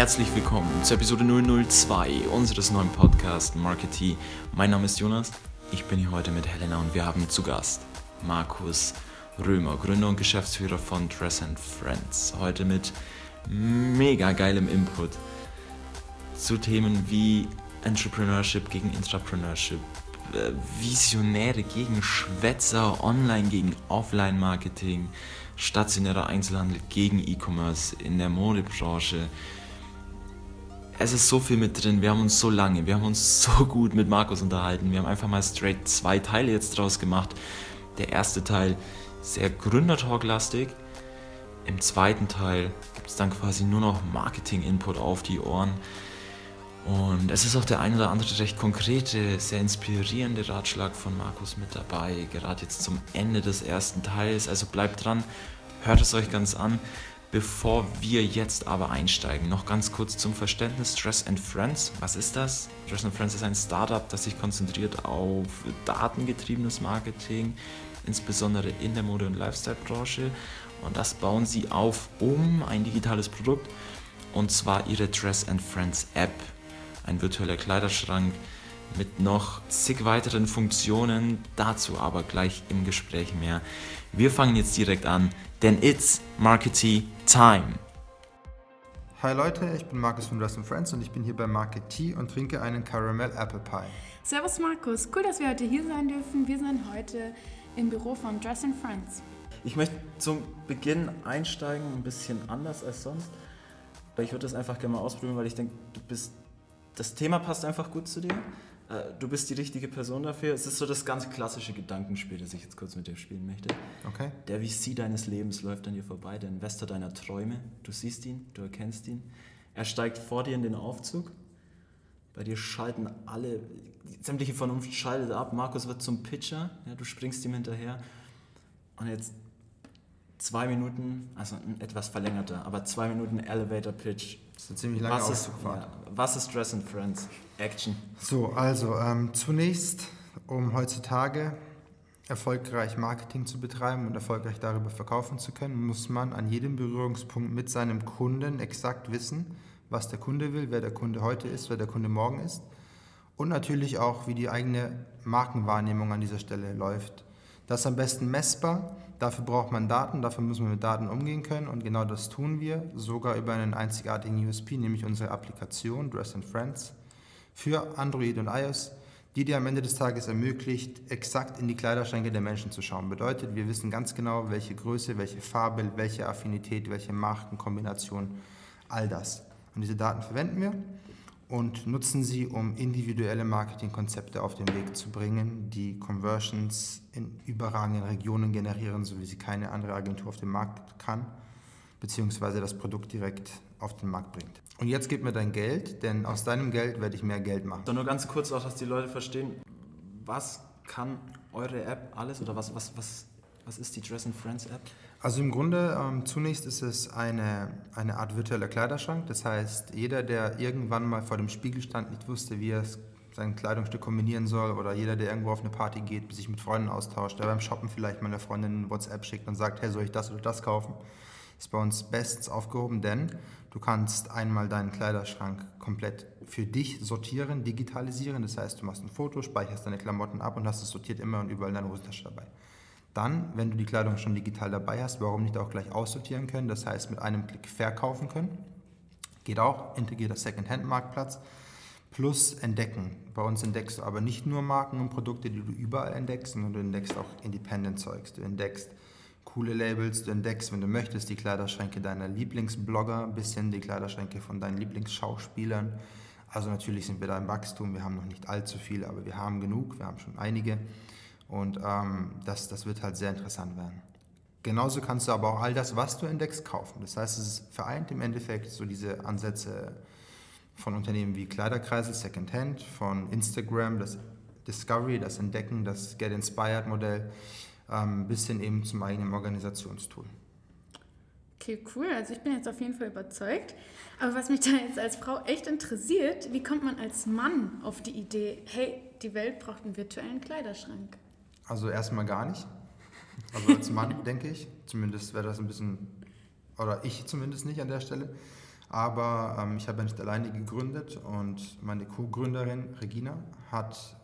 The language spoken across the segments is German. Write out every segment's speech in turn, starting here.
herzlich willkommen zur Episode 002 unseres neuen Podcasts Marketing. Mein Name ist Jonas, ich bin hier heute mit Helena und wir haben zu Gast Markus Römer, Gründer und Geschäftsführer von Dress and Friends. Heute mit mega geilem Input zu Themen wie Entrepreneurship gegen Intrapreneurship, äh, Visionäre gegen Schwätzer, Online gegen Offline-Marketing, stationärer Einzelhandel gegen E-Commerce in der Modebranche. Es ist so viel mit drin, wir haben uns so lange, wir haben uns so gut mit Markus unterhalten. Wir haben einfach mal straight zwei Teile jetzt draus gemacht. Der erste Teil sehr Gründertalk-lastig. Im zweiten Teil gibt es dann quasi nur noch Marketing-Input auf die Ohren. Und es ist auch der ein oder andere recht konkrete, sehr inspirierende Ratschlag von Markus mit dabei, gerade jetzt zum Ende des ersten Teils. Also bleibt dran, hört es euch ganz an. Bevor wir jetzt aber einsteigen, noch ganz kurz zum Verständnis Dress and Friends. Was ist das? Dress and Friends ist ein Startup, das sich konzentriert auf datengetriebenes Marketing, insbesondere in der Mode- und Lifestyle-Branche. Und das bauen sie auf um ein digitales Produkt, und zwar ihre Dress and Friends App ein virtueller Kleiderschrank mit noch zig weiteren Funktionen, dazu aber gleich im Gespräch mehr. Wir fangen jetzt direkt an, denn it's Marketing Time. Hi Leute, ich bin Markus von Dress Friends und ich bin hier bei Market Tea und trinke einen Caramel Apple Pie. Servus Markus, cool, dass wir heute hier sein dürfen. Wir sind heute im Büro von Dress Friends. Ich möchte zum Beginn einsteigen, ein bisschen anders als sonst. Ich würde das einfach gerne mal ausprobieren, weil ich denke, du bist das Thema passt einfach gut zu dir. Äh, du bist die richtige Person dafür. Es ist so das ganz klassische Gedankenspiel, das ich jetzt kurz mit dir spielen möchte. Okay. Der VC deines Lebens läuft an dir vorbei, der Investor deiner Träume. Du siehst ihn, du erkennst ihn. Er steigt vor dir in den Aufzug. Bei dir schalten alle, sämtliche Vernunft schaltet ab. Markus wird zum Pitcher. Ja, du springst ihm hinterher. Und jetzt zwei Minuten, also ein etwas verlängerter, aber zwei Minuten Elevator Pitch das ist eine ziemlich lange was ist, ja, was ist Dress and Friends? Action. So, also ähm, zunächst, um heutzutage erfolgreich Marketing zu betreiben und erfolgreich darüber verkaufen zu können, muss man an jedem Berührungspunkt mit seinem Kunden exakt wissen, was der Kunde will, wer der Kunde heute ist, wer der Kunde morgen ist und natürlich auch, wie die eigene Markenwahrnehmung an dieser Stelle läuft. Das ist am besten messbar Dafür braucht man Daten, dafür muss man mit Daten umgehen können und genau das tun wir, sogar über einen einzigartigen USP, nämlich unsere Applikation Dress and Friends für Android und iOS, die dir am Ende des Tages ermöglicht, exakt in die Kleiderschränke der Menschen zu schauen. Bedeutet, wir wissen ganz genau, welche Größe, welche Farbe, welche Affinität, welche Markenkombination, all das. Und diese Daten verwenden wir und nutzen sie, um individuelle Marketingkonzepte auf den Weg zu bringen, die Conversions in überragenden Regionen generieren, so wie sie keine andere Agentur auf dem Markt kann, beziehungsweise das Produkt direkt auf den Markt bringt. Und jetzt gib mir dein Geld, denn aus deinem Geld werde ich mehr Geld machen. So, nur ganz kurz auch, dass die Leute verstehen, was kann eure App alles oder was, was, was, was ist die Dress and Friends App? Also im Grunde ähm, zunächst ist es eine, eine Art virtueller Kleiderschrank. Das heißt, jeder, der irgendwann mal vor dem Spiegel stand, nicht wusste, wie er sein Kleidungsstück kombinieren soll oder jeder, der irgendwo auf eine Party geht, sich mit Freunden austauscht, der beim Shoppen vielleicht meiner Freundin WhatsApp schickt und sagt, hey, soll ich das oder das kaufen, ist bei uns bestens aufgehoben, denn du kannst einmal deinen Kleiderschrank komplett für dich sortieren, digitalisieren. Das heißt, du machst ein Foto, speicherst deine Klamotten ab und hast es sortiert immer und überall in deiner Hosentasche dabei. Dann, wenn du die Kleidung schon digital dabei hast, warum nicht auch gleich aussortieren können, das heißt mit einem Klick verkaufen können. Geht auch, integrierter Second-Hand-Marktplatz. Plus entdecken. Bei uns entdeckst du aber nicht nur Marken und Produkte, die du überall entdeckst, sondern du entdeckst auch Independent-Zeugs. Du entdeckst coole Labels, du entdeckst, wenn du möchtest, die Kleiderschränke deiner Lieblingsblogger bis hin die Kleiderschränke von deinen Lieblingsschauspielern. Also natürlich sind wir da im Wachstum, wir haben noch nicht allzu viele, aber wir haben genug, wir haben schon einige. Und ähm, das, das wird halt sehr interessant werden. Genauso kannst du aber auch all das, was du entdeckst, kaufen. Das heißt, es vereint im Endeffekt so diese Ansätze von Unternehmen wie Kleiderkreisel, Secondhand, von Instagram, das Discovery, das Entdecken, das Get Inspired Modell, ähm, bis hin eben zum eigenen Organisationstool. Okay, cool. Also ich bin jetzt auf jeden Fall überzeugt. Aber was mich da jetzt als Frau echt interessiert, wie kommt man als Mann auf die Idee, hey, die Welt braucht einen virtuellen Kleiderschrank? Also erstmal gar nicht. Also als Mann denke ich. Zumindest wäre das ein bisschen, oder ich zumindest nicht an der Stelle. Aber ähm, ich habe ja nicht alleine gegründet und meine Co-Gründerin Regina hat,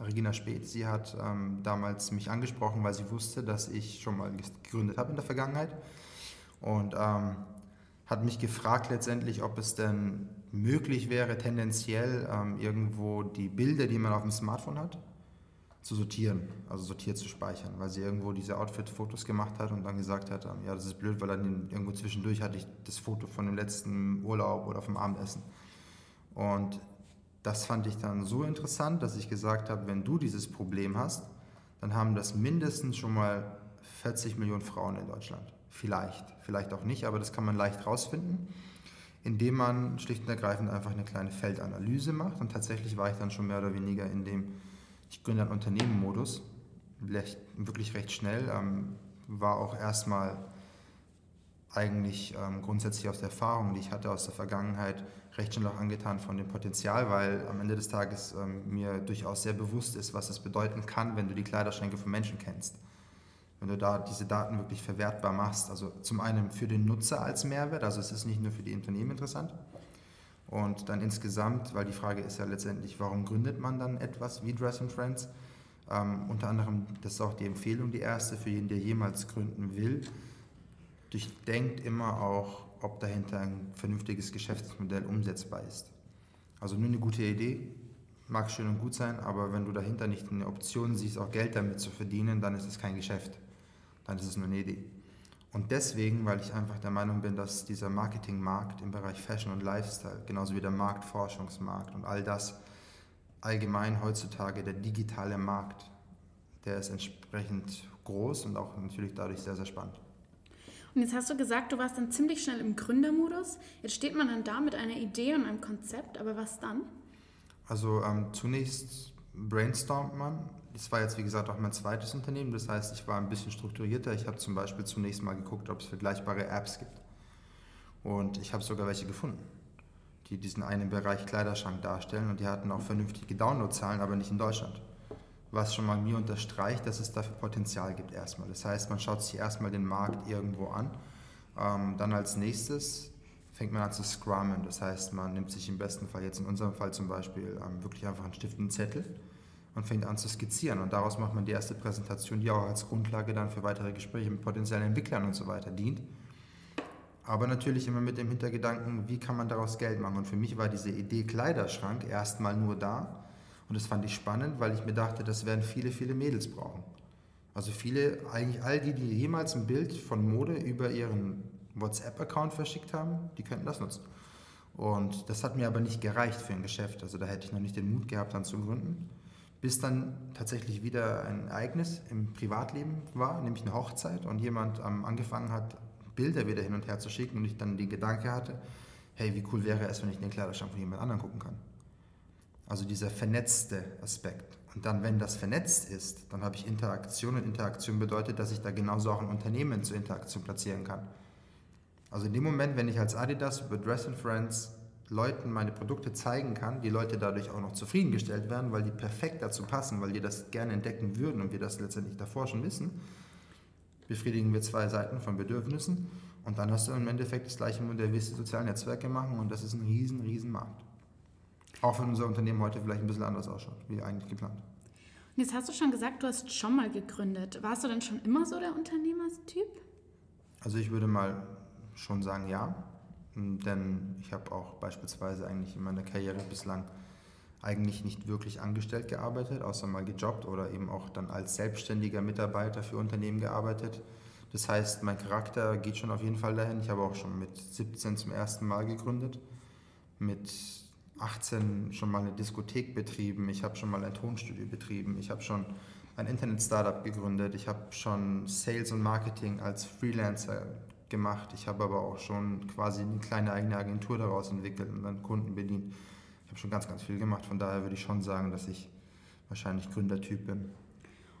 Regina Speth, sie hat ähm, damals mich angesprochen, weil sie wusste, dass ich schon mal gegründet habe in der Vergangenheit und ähm, hat mich gefragt letztendlich, ob es denn möglich wäre, tendenziell ähm, irgendwo die Bilder, die man auf dem Smartphone hat, zu sortieren, also sortiert zu speichern, weil sie irgendwo diese Outfit-Fotos gemacht hat und dann gesagt hat, ähm, ja, das ist blöd, weil dann irgendwo zwischendurch hatte ich das Foto von dem letzten Urlaub oder vom Abendessen. Und das fand ich dann so interessant, dass ich gesagt habe, wenn du dieses Problem hast, dann haben das mindestens schon mal 40 Millionen Frauen in Deutschland. Vielleicht, vielleicht auch nicht, aber das kann man leicht rausfinden, indem man schlicht und ergreifend einfach eine kleine Feldanalyse macht. Und tatsächlich war ich dann schon mehr oder weniger in dem ich gründe ein Unternehmen-Modus, wirklich recht schnell. Ähm, war auch erstmal eigentlich ähm, grundsätzlich aus der Erfahrung, die ich hatte aus der Vergangenheit, recht schnell auch angetan von dem Potenzial, weil am Ende des Tages ähm, mir durchaus sehr bewusst ist, was es bedeuten kann, wenn du die Kleiderschränke von Menschen kennst. Wenn du da diese Daten wirklich verwertbar machst, also zum einen für den Nutzer als Mehrwert, also es ist nicht nur für die Unternehmen interessant, und dann insgesamt, weil die Frage ist ja letztendlich, warum gründet man dann etwas wie Dress and Friends? Ähm, unter anderem, das ist auch die Empfehlung, die erste für jeden, der jemals gründen will. Durchdenkt immer auch, ob dahinter ein vernünftiges Geschäftsmodell umsetzbar ist. Also nur eine gute Idee mag schön und gut sein, aber wenn du dahinter nicht eine Option siehst, auch Geld damit zu verdienen, dann ist es kein Geschäft. Dann ist es nur eine Idee. Und deswegen, weil ich einfach der Meinung bin, dass dieser Marketingmarkt im Bereich Fashion und Lifestyle, genauso wie der Marktforschungsmarkt und all das allgemein heutzutage, der digitale Markt, der ist entsprechend groß und auch natürlich dadurch sehr, sehr spannend. Und jetzt hast du gesagt, du warst dann ziemlich schnell im Gründermodus. Jetzt steht man dann da mit einer Idee und einem Konzept, aber was dann? Also ähm, zunächst brainstormt man, das war jetzt wie gesagt auch mein zweites Unternehmen, das heißt, ich war ein bisschen strukturierter. Ich habe zum Beispiel zunächst mal geguckt, ob es vergleichbare Apps gibt. Und ich habe sogar welche gefunden, die diesen einen Bereich Kleiderschrank darstellen und die hatten auch vernünftige Downloadzahlen, aber nicht in Deutschland. Was schon mal mir unterstreicht, dass es dafür Potenzial gibt erstmal. Das heißt, man schaut sich erstmal den Markt irgendwo an. Ähm, dann als nächstes fängt man an zu scrummen. Das heißt, man nimmt sich im besten Fall, jetzt in unserem Fall zum Beispiel, ähm, wirklich einfach einen Stift und einen Zettel und fängt an zu skizzieren. Und daraus macht man die erste Präsentation, die auch als Grundlage dann für weitere Gespräche mit potenziellen Entwicklern und so weiter dient. Aber natürlich immer mit dem Hintergedanken, wie kann man daraus Geld machen. Und für mich war diese Idee Kleiderschrank erstmal nur da. Und das fand ich spannend, weil ich mir dachte, das werden viele, viele Mädels brauchen. Also viele, eigentlich all die, die jemals ein Bild von Mode über ihren WhatsApp-Account verschickt haben, die könnten das nutzen. Und das hat mir aber nicht gereicht für ein Geschäft. Also da hätte ich noch nicht den Mut gehabt, dann zu gründen bis dann tatsächlich wieder ein Ereignis im Privatleben war, nämlich eine Hochzeit und jemand ähm, angefangen hat, Bilder wieder hin und her zu schicken und ich dann den Gedanke hatte, hey, wie cool wäre es, wenn ich den Kleiderschrank von jemand anderem gucken kann. Also dieser vernetzte Aspekt. Und dann, wenn das vernetzt ist, dann habe ich Interaktion und Interaktion bedeutet, dass ich da genauso auch ein Unternehmen zur Interaktion platzieren kann. Also in dem Moment, wenn ich als Adidas über Dress and Friends Leuten meine Produkte zeigen kann, die Leute dadurch auch noch zufriedengestellt werden, weil die perfekt dazu passen, weil die das gerne entdecken würden und wir das letztendlich davor schon wissen, befriedigen wir zwei Seiten von Bedürfnissen und dann hast du im Endeffekt das gleiche Modell, wie es die sozialen Netzwerke machen und das ist ein riesen, riesen Markt. Auch wenn unser Unternehmen heute vielleicht ein bisschen anders ausschaut, wie eigentlich geplant. Und jetzt hast du schon gesagt, du hast schon mal gegründet. Warst du denn schon immer so der Unternehmerstyp? Also ich würde mal schon sagen, ja. Denn ich habe auch beispielsweise eigentlich in meiner Karriere bislang eigentlich nicht wirklich angestellt gearbeitet, außer mal gejobbt oder eben auch dann als selbstständiger Mitarbeiter für Unternehmen gearbeitet. Das heißt, mein Charakter geht schon auf jeden Fall dahin. Ich habe auch schon mit 17 zum ersten Mal gegründet, mit 18 schon mal eine Diskothek betrieben, ich habe schon mal ein Tonstudio betrieben, ich habe schon ein Internet-Startup gegründet, ich habe schon Sales und Marketing als Freelancer gemacht. Ich habe aber auch schon quasi eine kleine eigene Agentur daraus entwickelt und dann Kunden bedient. Ich habe schon ganz, ganz viel gemacht. Von daher würde ich schon sagen, dass ich wahrscheinlich Gründertyp bin.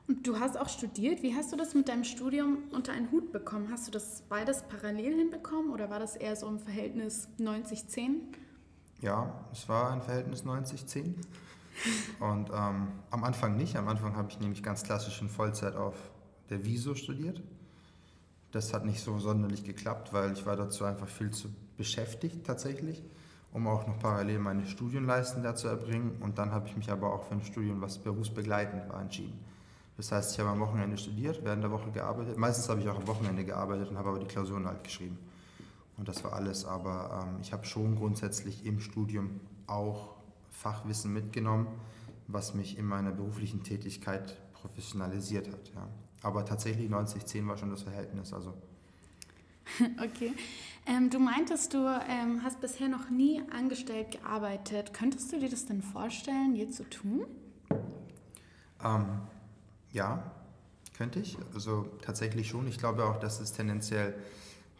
Und du hast auch studiert. Wie hast du das mit deinem Studium unter einen Hut bekommen? Hast du das beides parallel hinbekommen oder war das eher so im Verhältnis 90-10? Ja, es war ein Verhältnis 90-10. Und ähm, am Anfang nicht. Am Anfang habe ich nämlich ganz klassisch in Vollzeit auf der Wieso studiert Das hat nicht so sonderlich geklappt, weil ich war dazu einfach viel zu beschäftigt tatsächlich, um auch noch parallel meine Studienleisten da zu erbringen. Und dann habe ich mich aber auch für ein Studium, was berufsbegleitend war, entschieden. Das heißt, ich habe am Wochenende studiert, während der Woche gearbeitet. Meistens habe ich auch am Wochenende gearbeitet und habe aber die Klausuren halt geschrieben. Und das war alles. Aber ähm, ich habe schon grundsätzlich im Studium auch Fachwissen mitgenommen, was mich in meiner beruflichen Tätigkeit professionalisiert hat. Ja. Aber tatsächlich 90-10 war schon das Verhältnis. Also. Okay. Ähm, du meintest, du ähm, hast bisher noch nie angestellt gearbeitet. Könntest du dir das denn vorstellen, je zu tun? Ähm, ja, könnte ich. Also tatsächlich schon. Ich glaube auch, dass es tendenziell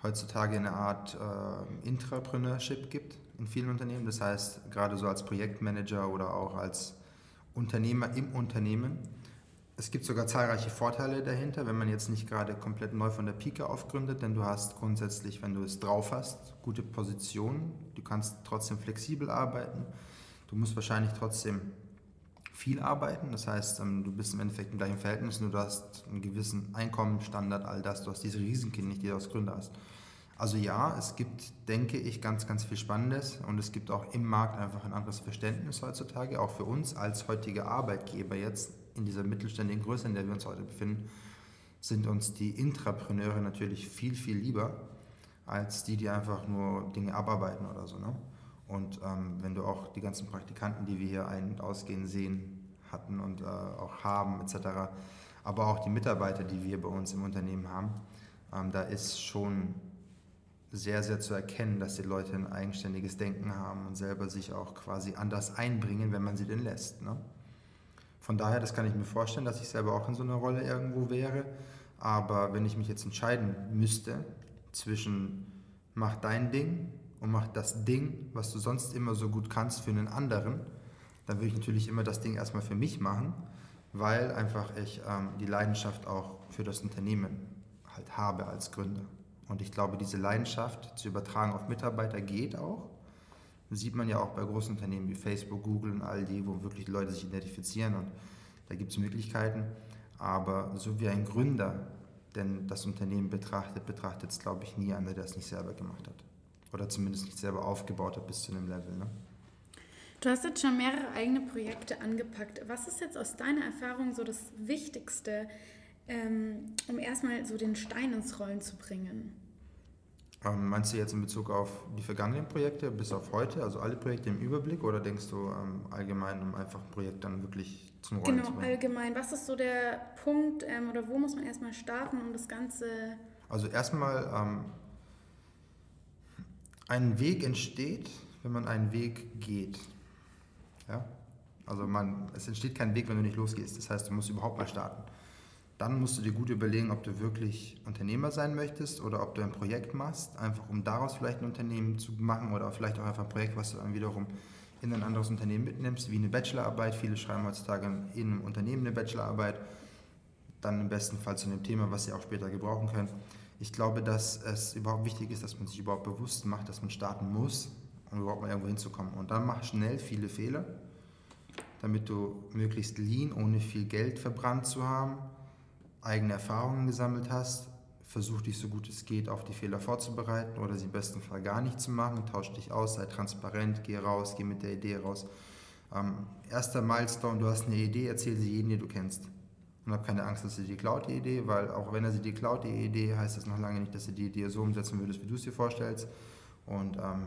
heutzutage eine Art äh, Intrapreneurship gibt in vielen Unternehmen. Das heißt, gerade so als Projektmanager oder auch als Unternehmer im Unternehmen. Es gibt sogar zahlreiche Vorteile dahinter, wenn man jetzt nicht gerade komplett neu von der Pike aufgründet, denn du hast grundsätzlich, wenn du es drauf hast, gute Positionen. Du kannst trotzdem flexibel arbeiten. Du musst wahrscheinlich trotzdem viel arbeiten. Das heißt, ähm, du bist im Endeffekt im gleichen Verhältnis, nur du hast einen gewissen Einkommensstandard, all das. Du hast diese Risiken nicht, die du als Gründer hast. Also ja, es gibt, denke ich, ganz, ganz viel Spannendes und es gibt auch im Markt einfach ein anderes Verständnis heutzutage, auch für uns als heutige Arbeitgeber jetzt in dieser mittelständigen Größe, in der wir uns heute befinden, sind uns die Intrapreneure natürlich viel, viel lieber als die, die einfach nur Dinge abarbeiten oder so. Ne? Und ähm, wenn du auch die ganzen Praktikanten, die wir hier ein- und ausgehen sehen, hatten und äh, auch haben etc., aber auch die Mitarbeiter, die wir bei uns im Unternehmen haben, ähm, da ist schon sehr, sehr zu erkennen, dass die Leute ein eigenständiges Denken haben und selber sich auch quasi anders einbringen, wenn man sie denn lässt. Ne? Von daher, das kann ich mir vorstellen, dass ich selber auch in so einer Rolle irgendwo wäre. Aber wenn ich mich jetzt entscheiden müsste zwischen mach dein Ding und mach das Ding, was du sonst immer so gut kannst für einen anderen, dann würde ich natürlich immer das Ding erstmal für mich machen, weil einfach ich ähm, die Leidenschaft auch für das Unternehmen halt habe als Gründer. Und ich glaube, diese Leidenschaft zu übertragen auf Mitarbeiter geht auch. Das sieht man ja auch bei großen Unternehmen wie Facebook, Google und all die, wo wirklich Leute sich identifizieren und da gibt es Möglichkeiten. Aber so wie ein Gründer denn das Unternehmen betrachtet, betrachtet es, glaube ich, nie einer, der es nicht selber gemacht hat. Oder zumindest nicht selber aufgebaut hat bis zu einem Level. Ne? Du hast jetzt schon mehrere eigene Projekte angepackt. Was ist jetzt aus deiner Erfahrung so das Wichtigste, ähm, um erstmal so den Stein ins Rollen zu bringen? Ähm, meinst du jetzt in Bezug auf die vergangenen Projekte bis auf heute, also alle Projekte im Überblick, oder denkst du ähm, allgemein, um einfach ein Projekt dann wirklich zum Rollen genau, zu bringen? Genau, allgemein. Was ist so der Punkt ähm, oder wo muss man erstmal starten, um das Ganze. Also, erstmal, ähm, ein Weg entsteht, wenn man einen Weg geht. Ja? Also, man, es entsteht kein Weg, wenn du nicht losgehst. Das heißt, du musst überhaupt mal starten dann musst du dir gut überlegen, ob du wirklich Unternehmer sein möchtest oder ob du ein Projekt machst, einfach um daraus vielleicht ein Unternehmen zu machen oder vielleicht auch einfach ein Projekt, was du dann wiederum in ein anderes Unternehmen mitnimmst, wie eine Bachelorarbeit. Viele schreiben heutzutage in einem Unternehmen eine Bachelorarbeit, dann im besten Fall zu einem Thema, was sie auch später gebrauchen können. Ich glaube, dass es überhaupt wichtig ist, dass man sich überhaupt bewusst macht, dass man starten muss, um überhaupt mal irgendwo hinzukommen. Und dann mach schnell viele Fehler, damit du möglichst lean, ohne viel Geld verbrannt zu haben, eigene Erfahrungen gesammelt hast, versuch dich so gut es geht auf die Fehler vorzubereiten oder sie im besten Fall gar nicht zu machen, tausch dich aus, sei transparent, geh raus, geh mit der Idee raus. Ähm, erster Milestone, du hast eine Idee, erzähl sie jedem, den du kennst. Und hab keine Angst, dass sie dir klaut, die Idee, weil auch wenn er sie dir klaut, die Idee, heißt das noch lange nicht, dass du die Idee so umsetzen würdest, wie du es dir vorstellst. Und ähm,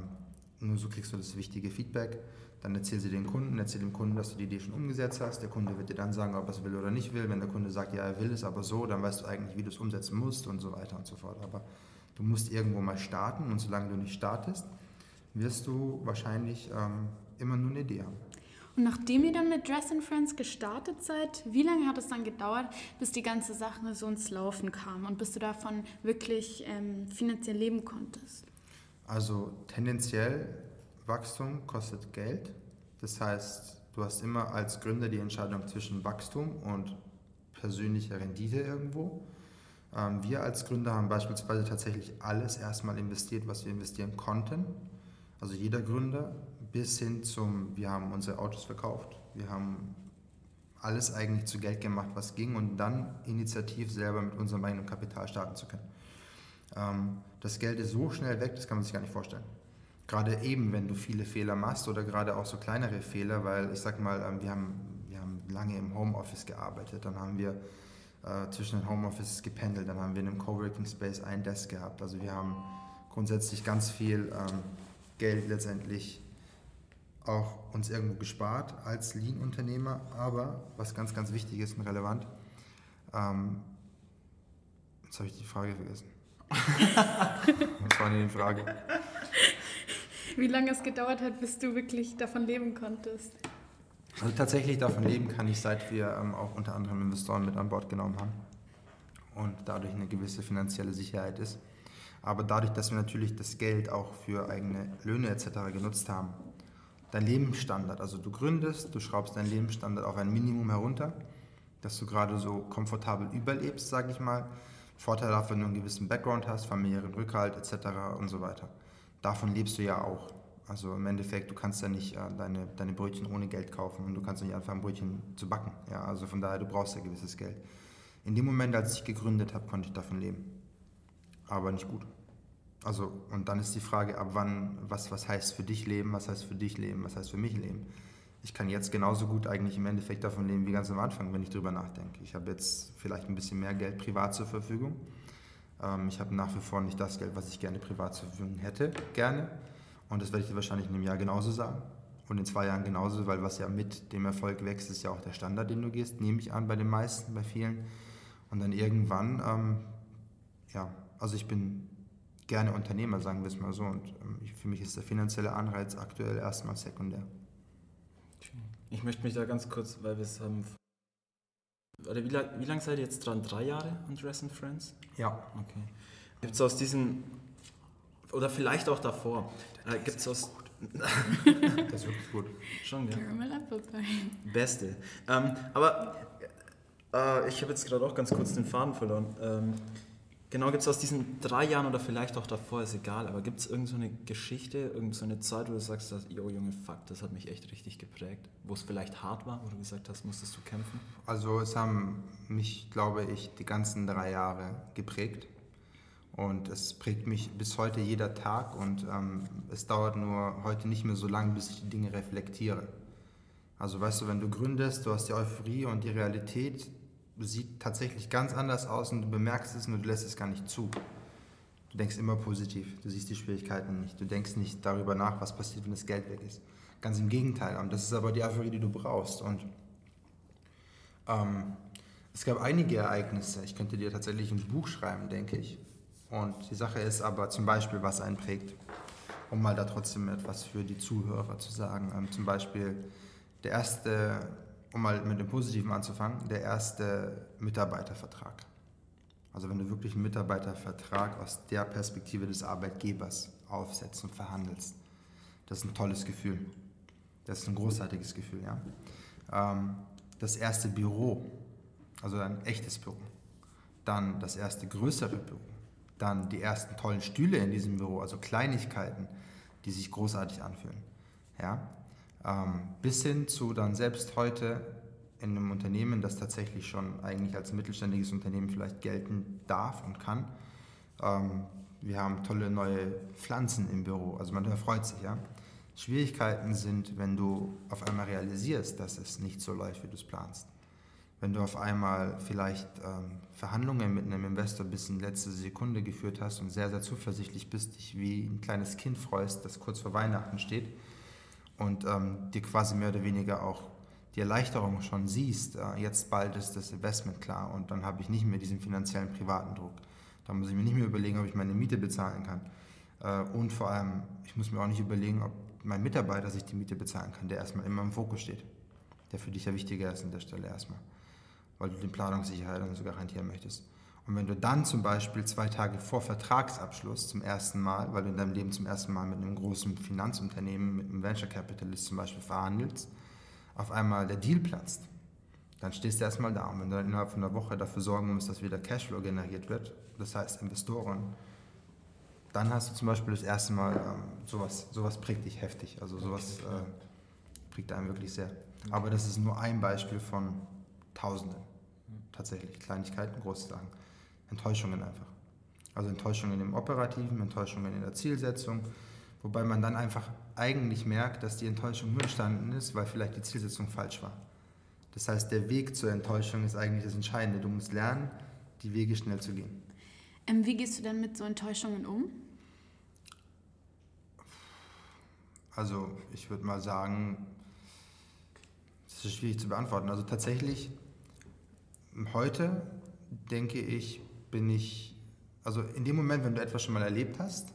nur so kriegst du das wichtige Feedback. Dann erzähl sie den Kunden, erzähl dem Kunden, dass du die Idee schon umgesetzt hast. Der Kunde wird dir dann sagen, ob er es will oder nicht will. Wenn der Kunde sagt, ja, er will es aber so, dann weißt du eigentlich, wie du es umsetzen musst und so weiter und so fort. Aber du musst irgendwo mal starten und solange du nicht startest, wirst du wahrscheinlich ähm, immer nur eine Idee haben. Und nachdem ihr dann mit Dress and Friends gestartet seid, wie lange hat es dann gedauert, bis die ganze Sache so ins Laufen kam und bis du davon wirklich ähm, finanziell leben konntest? Also tendenziell Wachstum kostet Geld. Das heißt, du hast immer als Gründer die Entscheidung zwischen Wachstum und persönlicher Rendite irgendwo. Ähm, wir als Gründer haben beispielsweise tatsächlich alles erstmal investiert, was wir investieren konnten. Also jeder Gründer bis hin zum, wir haben unsere Autos verkauft, wir haben alles eigentlich zu Geld gemacht, was ging und dann initiativ selber mit unserem eigenen Kapital starten zu können. Ähm, das Geld ist so schnell weg, das kann man sich gar nicht vorstellen. Gerade eben, wenn du viele Fehler machst oder gerade auch so kleinere Fehler, weil ich sag mal, ähm, wir haben, wir haben lange im Homeoffice gearbeitet, dann haben wir äh, zwischen den Homeoffices gependelt, dann haben wir in einem Coworking Space ein Desk gehabt. Also wir haben grundsätzlich ganz viel ähm, Geld letztendlich auch uns irgendwo gespart als Lean-Unternehmer, aber was ganz, ganz wichtig ist und relevant, ähm, jetzt habe ich die Frage vergessen. was war denn die Frage? Wie lange es gedauert hat, bis du wirklich davon leben konntest? Also tatsächlich davon leben kann ich, seit wir ähm, auch unter anderem Investoren mit an Bord genommen haben und dadurch eine gewisse finanzielle Sicherheit ist. Aber dadurch, dass wir natürlich das Geld auch für eigene Löhne etc. genutzt haben, dein Lebensstandard, also du gründest, du schraubst deinen Lebensstandard auf ein Minimum herunter, dass du gerade so komfortabel überlebst, sage ich mal. Vorteil davon, wenn du einen gewissen Background hast, familiären Rückhalt etc. und so weiter. Davon lebst du ja auch. Also im Endeffekt, du kannst ja nicht äh, deine, deine Brötchen ohne Geld kaufen und du kannst nicht anfangen, Brötchen zu backen. Ja, also von daher, du brauchst ja gewisses Geld. In dem Moment, als ich gegründet habe, konnte ich davon leben. Aber nicht gut. Also, und dann ist die Frage, ab wann, was, was heißt für dich leben, was heißt für dich leben, was heißt für mich leben. Ich kann jetzt genauso gut eigentlich im Endeffekt davon leben wie ganz am Anfang, wenn ich drüber nachdenke. Ich habe jetzt vielleicht ein bisschen mehr Geld privat zur Verfügung. Ähm, ich habe nach wie vor nicht das Geld, was ich gerne privat zur Verfügung hätte, gerne. Und das werde ich dir wahrscheinlich in einem Jahr genauso sagen. Und in zwei Jahren genauso, weil was ja mit dem Erfolg wächst, ist ja auch der Standard, den du gehst, nehme ich an bei den meisten, bei vielen. Und dann irgendwann, ähm, ja, also ich bin gerne Unternehmer, sagen wir es mal so. Und ähm, für mich ist der finanzielle Anreiz aktuell erstmal sekundär. Ich möchte mich da ganz kurz, weil wir es haben. Oder wie, lang, wie lange seid ihr jetzt dran? Drei Jahre an Dress and Friends? Ja. Okay. Gibt es aus diesen, oder vielleicht auch davor, äh, gibt es aus. das ist wirklich gut. Schon, ja. Caramel Apple Pie. Beste. Ähm, aber äh, ich habe jetzt gerade auch ganz kurz den Faden verloren. Ähm, Genau, gibt es aus diesen drei Jahren oder vielleicht auch davor, ist egal, aber gibt es irgendeine so Geschichte, irgendeine so Zeit, wo du sagst, dass, yo Junge, fuck, das hat mich echt richtig geprägt, wo es vielleicht hart war, wo du gesagt hast, musstest du kämpfen? Also es haben mich, glaube ich, die ganzen drei Jahre geprägt und es prägt mich bis heute jeder Tag und ähm, es dauert nur heute nicht mehr so lange, bis ich die Dinge reflektiere. Also weißt du, wenn du gründest, du hast die Euphorie und die Realität, sieht tatsächlich ganz anders aus und du bemerkst es und du lässt es gar nicht zu. Du denkst immer positiv, du siehst die Schwierigkeiten nicht, du denkst nicht darüber nach, was passiert, wenn das Geld weg ist. Ganz im Gegenteil, das ist aber die Euphorie, die du brauchst. Und ähm, es gab einige Ereignisse, ich könnte dir tatsächlich ein Buch schreiben, denke ich. Und die Sache ist aber zum Beispiel, was einen prägt, um mal da trotzdem etwas für die Zuhörer zu sagen. Ähm, zum Beispiel der erste um mal mit dem Positiven anzufangen, der erste Mitarbeitervertrag. Also wenn du wirklich einen Mitarbeitervertrag aus der Perspektive des Arbeitgebers aufsetzt und verhandelst, das ist ein tolles Gefühl. Das ist ein großartiges Gefühl, ja. Ähm, das erste Büro, also ein echtes Büro. Dann das erste größere Büro. Dann die ersten tollen Stühle in diesem Büro, also Kleinigkeiten, die sich großartig anfühlen. Ja? Ähm, bis hin zu dann selbst heute in einem Unternehmen, das tatsächlich schon eigentlich als mittelständiges Unternehmen vielleicht gelten darf und kann. Ähm, wir haben tolle neue Pflanzen im Büro, also man freut sich, ja. Schwierigkeiten sind, wenn du auf einmal realisierst, dass es nicht so läuft, wie du es planst. Wenn du auf einmal vielleicht ähm, Verhandlungen mit einem Investor bis in letzte Sekunde geführt hast und sehr, sehr zuversichtlich bist, dich wie ein kleines Kind freust, das kurz vor Weihnachten steht und ähm, dir quasi mehr oder weniger auch die Erleichterung schon siehst, äh, jetzt bald ist das Investment klar und dann habe ich nicht mehr diesen finanziellen privaten Druck. Da muss ich mir nicht mehr überlegen, ob ich meine Miete bezahlen kann. Äh, und vor allem, ich muss mir auch nicht überlegen, ob mein Mitarbeiter sich die Miete bezahlen kann, der erstmal immer im Fokus steht. Der für dich ja wichtiger ist an der Stelle erstmal. Weil du die Planungssicherheit und so garantieren möchtest. Und wenn du dann zum Beispiel zwei Tage vor Vertragsabschluss zum ersten Mal, weil du in deinem Leben zum ersten Mal mit einem großen Finanzunternehmen, mit einem Venture Capitalist zum Beispiel verhandelst, auf einmal der Deal platzt, dann stehst du erstmal da. Und wenn du dann innerhalb von einer Woche dafür sorgen musst, dass wieder Cashflow generiert wird, das heißt Investoren, dann hast du zum Beispiel das erste Mal ähm, sowas, sowas prägt dich heftig. Also sowas äh, prägt einen wirklich sehr. Aber das ist nur ein Beispiel von Tausenden. Tatsächlich. Kleinigkeiten, große Sachen. Enttäuschungen einfach. Also Enttäuschungen im Operativen, Enttäuschungen in der Zielsetzung, wobei man dann einfach eigentlich merkt, dass die Enttäuschung nur entstanden ist, weil vielleicht die Zielsetzung falsch war. Das heißt, der Weg zur Enttäuschung ist eigentlich das Entscheidende. Du musst lernen, die Wege schnell zu gehen. Ähm, wie gehst du denn mit so Enttäuschungen um? Also ich würde mal sagen, das ist schwierig zu beantworten. Also tatsächlich, heute denke ich, bin ich, also in dem Moment, wenn du etwas schon mal erlebt hast,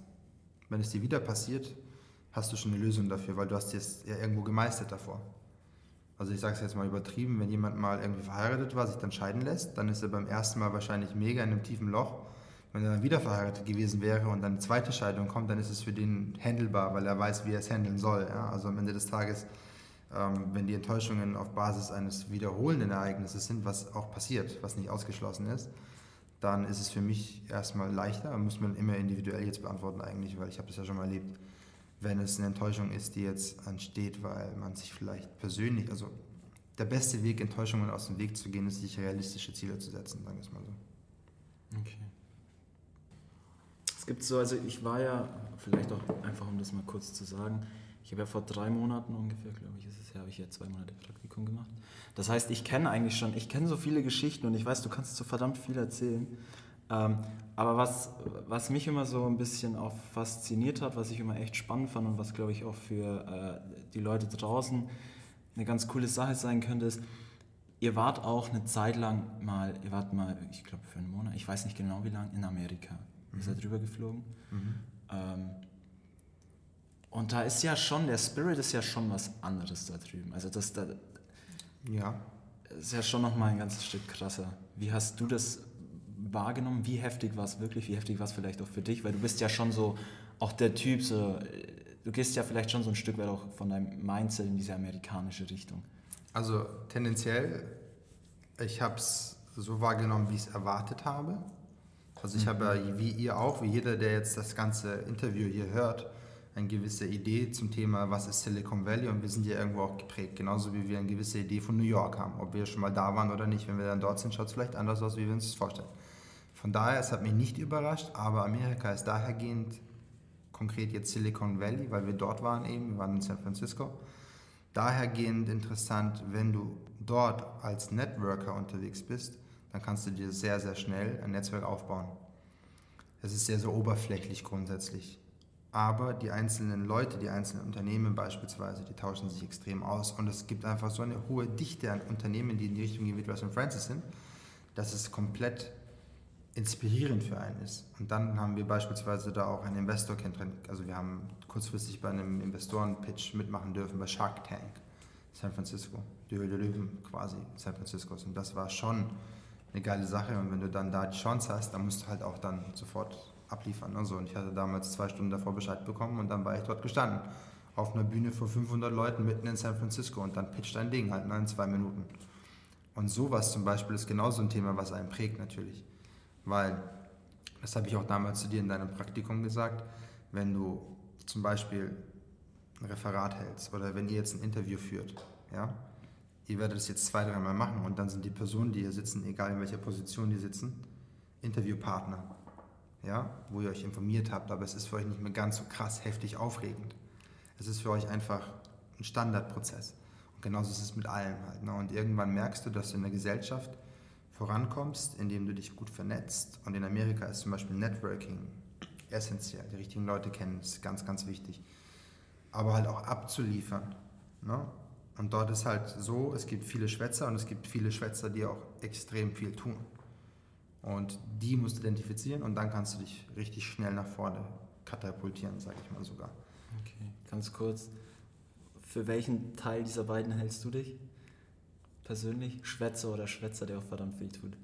wenn es dir wieder passiert, hast du schon eine Lösung dafür, weil du hast es ja irgendwo gemeistert davor. Also ich sage es jetzt mal übertrieben, wenn jemand mal irgendwie verheiratet war, sich dann scheiden lässt, dann ist er beim ersten Mal wahrscheinlich mega in einem tiefen Loch wenn er dann wieder verheiratet gewesen wäre und dann eine zweite Scheidung kommt, dann ist es für den handelbar, weil er weiß, wie er es handeln soll. Ja? Also am Ende des Tages, ähm, wenn die Enttäuschungen auf Basis eines wiederholenden Ereignisses sind, was auch passiert, was nicht ausgeschlossen ist, dann ist es für mich erstmal leichter, muss man immer individuell jetzt beantworten eigentlich, weil ich habe das ja schon mal erlebt, wenn es eine Enttäuschung ist, die jetzt ansteht, weil man sich vielleicht persönlich, also der beste Weg, Enttäuschungen aus dem Weg zu gehen, ist, sich realistische Ziele zu setzen, sagen wir es mal so. Okay. Gibt so, also ich war ja, vielleicht auch einfach um das mal kurz zu sagen, ich habe ja vor drei Monaten ungefähr, glaube ich, ist es ja, habe ich ja zwei Monate Praktikum gemacht. Das heißt, ich kenne eigentlich schon, ich kenne so viele Geschichten und ich weiß, du kannst so verdammt viel erzählen. Ähm, aber was, was mich immer so ein bisschen auch fasziniert hat, was ich immer echt spannend fand und was, glaube ich, auch für äh, die Leute draußen eine ganz coole Sache sein könnte, ist, ihr wart auch eine Zeit lang mal, ihr wart mal, ich glaube für einen Monat, ich weiß nicht genau wie lange, in Amerika. Ihr seid drüber geflogen. Mhm. Ähm, und da ist ja schon, der Spirit ist ja schon was anderes da drüben. Also das da ja. ist ja schon nochmal ein ganzes Stück krasser. Wie hast du das wahrgenommen? Wie heftig war es wirklich? Wie heftig war es vielleicht auch für dich? Weil du bist ja schon so, auch der Typ, so, du gehst ja vielleicht schon so ein Stück weit auch von deinem Mindset in diese amerikanische Richtung. Also tendenziell, ich habe es so wahrgenommen, wie ich es erwartet habe. Also ich mhm. habe ja, wie ihr auch, wie jeder, der jetzt das ganze Interview hier hört, eine gewisse Idee zum Thema, was ist Silicon Valley und wir sind ja irgendwo auch geprägt, genauso wie wir eine gewisse Idee von New York haben. Ob wir schon mal da waren oder nicht, wenn wir dann dort sind, schaut es vielleicht anders aus, wie wir uns das vorstellen. Von daher, es hat mich nicht überrascht, aber Amerika ist dahergehend, konkret jetzt Silicon Valley, weil wir dort waren eben, wir waren in San Francisco, dahergehend interessant, wenn du dort als Networker unterwegs bist, dann kannst du dir sehr, sehr schnell ein Netzwerk aufbauen. Es ist sehr, sehr oberflächlich grundsätzlich. Aber die einzelnen Leute, die einzelnen Unternehmen beispielsweise, die tauschen sich extrem aus. Und es gibt einfach so eine hohe Dichte an Unternehmen, die in die Richtung gehen wie Russell Francis sind, dass es komplett inspirierend für einen ist. Und dann haben wir beispielsweise da auch einen Investor kennengelernt. Also wir haben kurzfristig bei einem Investoren-Pitch mitmachen dürfen bei Shark Tank, San Francisco, die Höhle Löwen quasi San Francisco. Und das war schon eine geile Sache. Und wenn du dann da die Chance hast, dann musst du halt auch dann sofort abliefern. Also, und ich hatte damals zwei Stunden davor Bescheid bekommen und dann war ich dort gestanden. Auf einer Bühne vor 500 Leuten mitten in San Francisco und dann pitcht dein Ding halt in zwei Minuten. Und sowas zum Beispiel ist genauso ein Thema, was einen prägt natürlich. Weil, das habe ich auch damals zu dir in deinem Praktikum gesagt, wenn du zum Beispiel ein Referat hältst oder wenn ihr jetzt ein Interview führt, ja, ihr werdet es jetzt zwei, dreimal machen und dann sind die Personen, die hier sitzen, egal in welcher Position die sitzen, Interviewpartner, ja, wo ihr euch informiert habt, aber es ist für euch nicht mehr ganz so krass heftig aufregend. Es ist für euch einfach ein Standardprozess. Und genauso ist es mit allem halt. Ne? Und irgendwann merkst du, dass du in der Gesellschaft vorankommst, indem du dich gut vernetzt. Und in Amerika ist zum Beispiel Networking essentiell. Die richtigen Leute kennen, ist ganz, ganz wichtig. Aber halt auch abzuliefern. Ne? Und dort ist halt so, es gibt viele Schwätzer und es gibt viele Schwätzer, die auch extrem viel tun. Und die musst du identifizieren und dann kannst du dich richtig schnell nach vorne katapultieren, sage ich mal sogar. Okay, ganz kurz. Für welchen Teil dieser beiden hältst du dich? Persönlich? Schwätzer oder Schwätzer, der auch verdammt viel tut?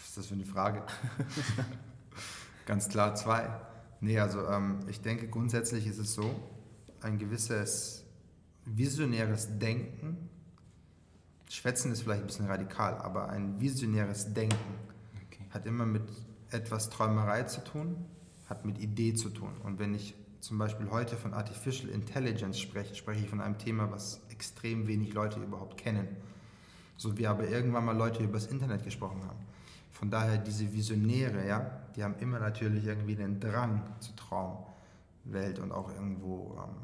Was ist das für eine Frage? Ganz klar zwei. Nee, also ähm, ich denke grundsätzlich ist es so, ein gewisses visionäres Denken, Schwätzen ist vielleicht ein bisschen radikal, aber ein visionäres Denken okay. hat immer mit etwas Träumerei zu tun, hat mit Idee zu tun. Und wenn ich zum Beispiel heute von Artificial Intelligence spreche, spreche ich von einem Thema, was extrem wenig Leute überhaupt kennen. So wie aber irgendwann mal Leute über das Internet gesprochen haben. Von daher diese Visionäre, ja, die haben immer natürlich irgendwie den Drang zur Traumwelt und auch irgendwo, ähm,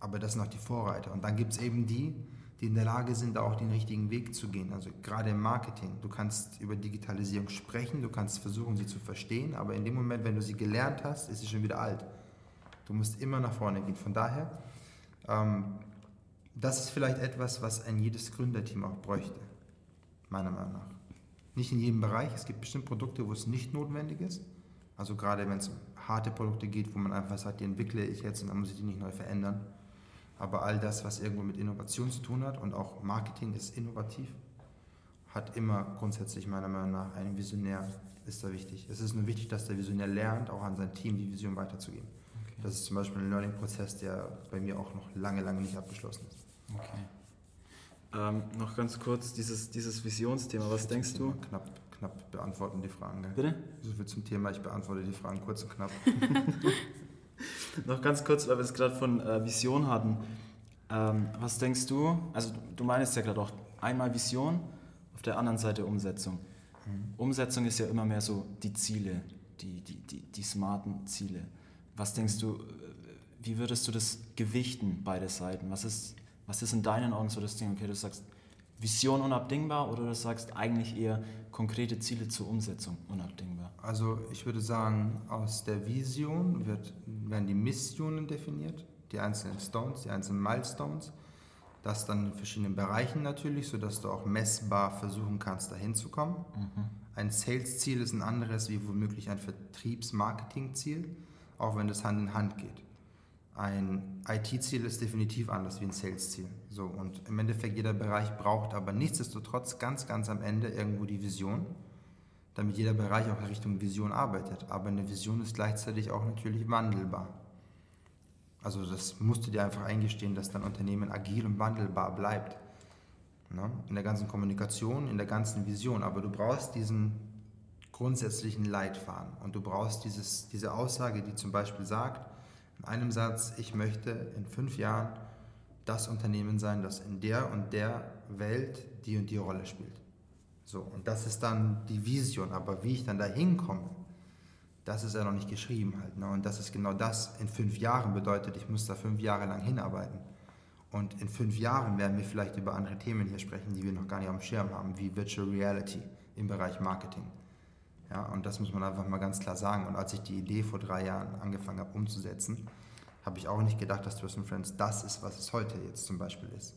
aber das sind auch die Vorreiter. Und dann gibt es eben die, die in der Lage sind, auch den richtigen Weg zu gehen. Also gerade im Marketing. Du kannst über Digitalisierung sprechen, du kannst versuchen, sie zu verstehen, aber in dem Moment, wenn du sie gelernt hast, ist sie schon wieder alt. Du musst immer nach vorne gehen. Von daher, ähm, das ist vielleicht etwas, was ein jedes Gründerteam auch bräuchte, meiner Meinung nach. Nicht in jedem Bereich. Es gibt bestimmt Produkte, wo es nicht notwendig ist. Also gerade wenn es um harte Produkte geht, wo man einfach sagt, die entwickle ich jetzt und dann muss ich die nicht neu verändern. Aber all das, was irgendwo mit Innovation zu tun hat und auch Marketing ist innovativ, hat immer grundsätzlich meiner Meinung nach ein Visionär, ist da wichtig. Es ist nur wichtig, dass der Visionär lernt, auch an sein Team die Vision weiterzugeben. Okay. Das ist zum Beispiel ein Learning-Prozess, der bei mir auch noch lange, lange nicht abgeschlossen ist. Okay. Ähm, noch ganz kurz dieses, dieses Visionsthema, was denkst du? Knapp, knapp beantworten die Fragen. Gell? Bitte? So viel zum Thema, ich beantworte die Fragen kurz und knapp. noch ganz kurz, weil wir es gerade von äh, Vision hatten. Ähm, was denkst du? Also du meinst ja gerade auch einmal Vision, auf der anderen Seite Umsetzung. Mhm. Umsetzung ist ja immer mehr so die Ziele, die, die, die, die smarten Ziele. Was denkst du, wie würdest du das gewichten, beide Seiten? Was ist, was ist in deinen Augen so das Ding? Okay, du sagst Vision unabdingbar oder du sagst eigentlich eher konkrete Ziele zur Umsetzung unabdingbar? Also ich würde sagen, aus der Vision wird, werden die Missionen definiert, die einzelnen Stones, die einzelnen Milestones. Das dann in verschiedenen Bereichen natürlich, sodass du auch messbar versuchen kannst, dahin zu kommen. Mhm. Ein Sales-Ziel ist ein anderes wie womöglich ein Vertriebs-Marketing-Ziel, auch wenn das Hand in Hand geht. Ein IT-Ziel ist definitiv anders wie ein Sales-Ziel. So, und im Endeffekt jeder Bereich braucht aber nichtsdestotrotz ganz, ganz am Ende irgendwo die Vision, damit jeder Bereich auch in Richtung Vision arbeitet. Aber eine Vision ist gleichzeitig auch natürlich wandelbar. Also das musst du dir einfach eingestehen, dass dein Unternehmen agil und wandelbar bleibt. Ne? In der ganzen Kommunikation, in der ganzen Vision. Aber du brauchst diesen grundsätzlichen Leitfaden und du brauchst dieses, diese Aussage, die zum Beispiel sagt, in einem Satz, ich möchte in fünf Jahren das Unternehmen sein, das in der und der Welt die und die Rolle spielt. So, und das ist dann die Vision, aber wie ich dann da hinkomme, das ist ja noch nicht geschrieben halt. Ne? Und das ist genau das in fünf Jahren bedeutet, ich muss da fünf Jahre lang hinarbeiten. Und in fünf Jahren werden wir vielleicht über andere Themen hier sprechen, die wir noch gar nicht auf dem Schirm haben, wie Virtual Reality im Bereich Marketing. Ja, und das muss man einfach mal ganz klar sagen. Und als ich die Idee vor drei Jahren angefangen habe umzusetzen, habe ich auch nicht gedacht, dass Twist Friends das ist, was es heute jetzt zum Beispiel ist.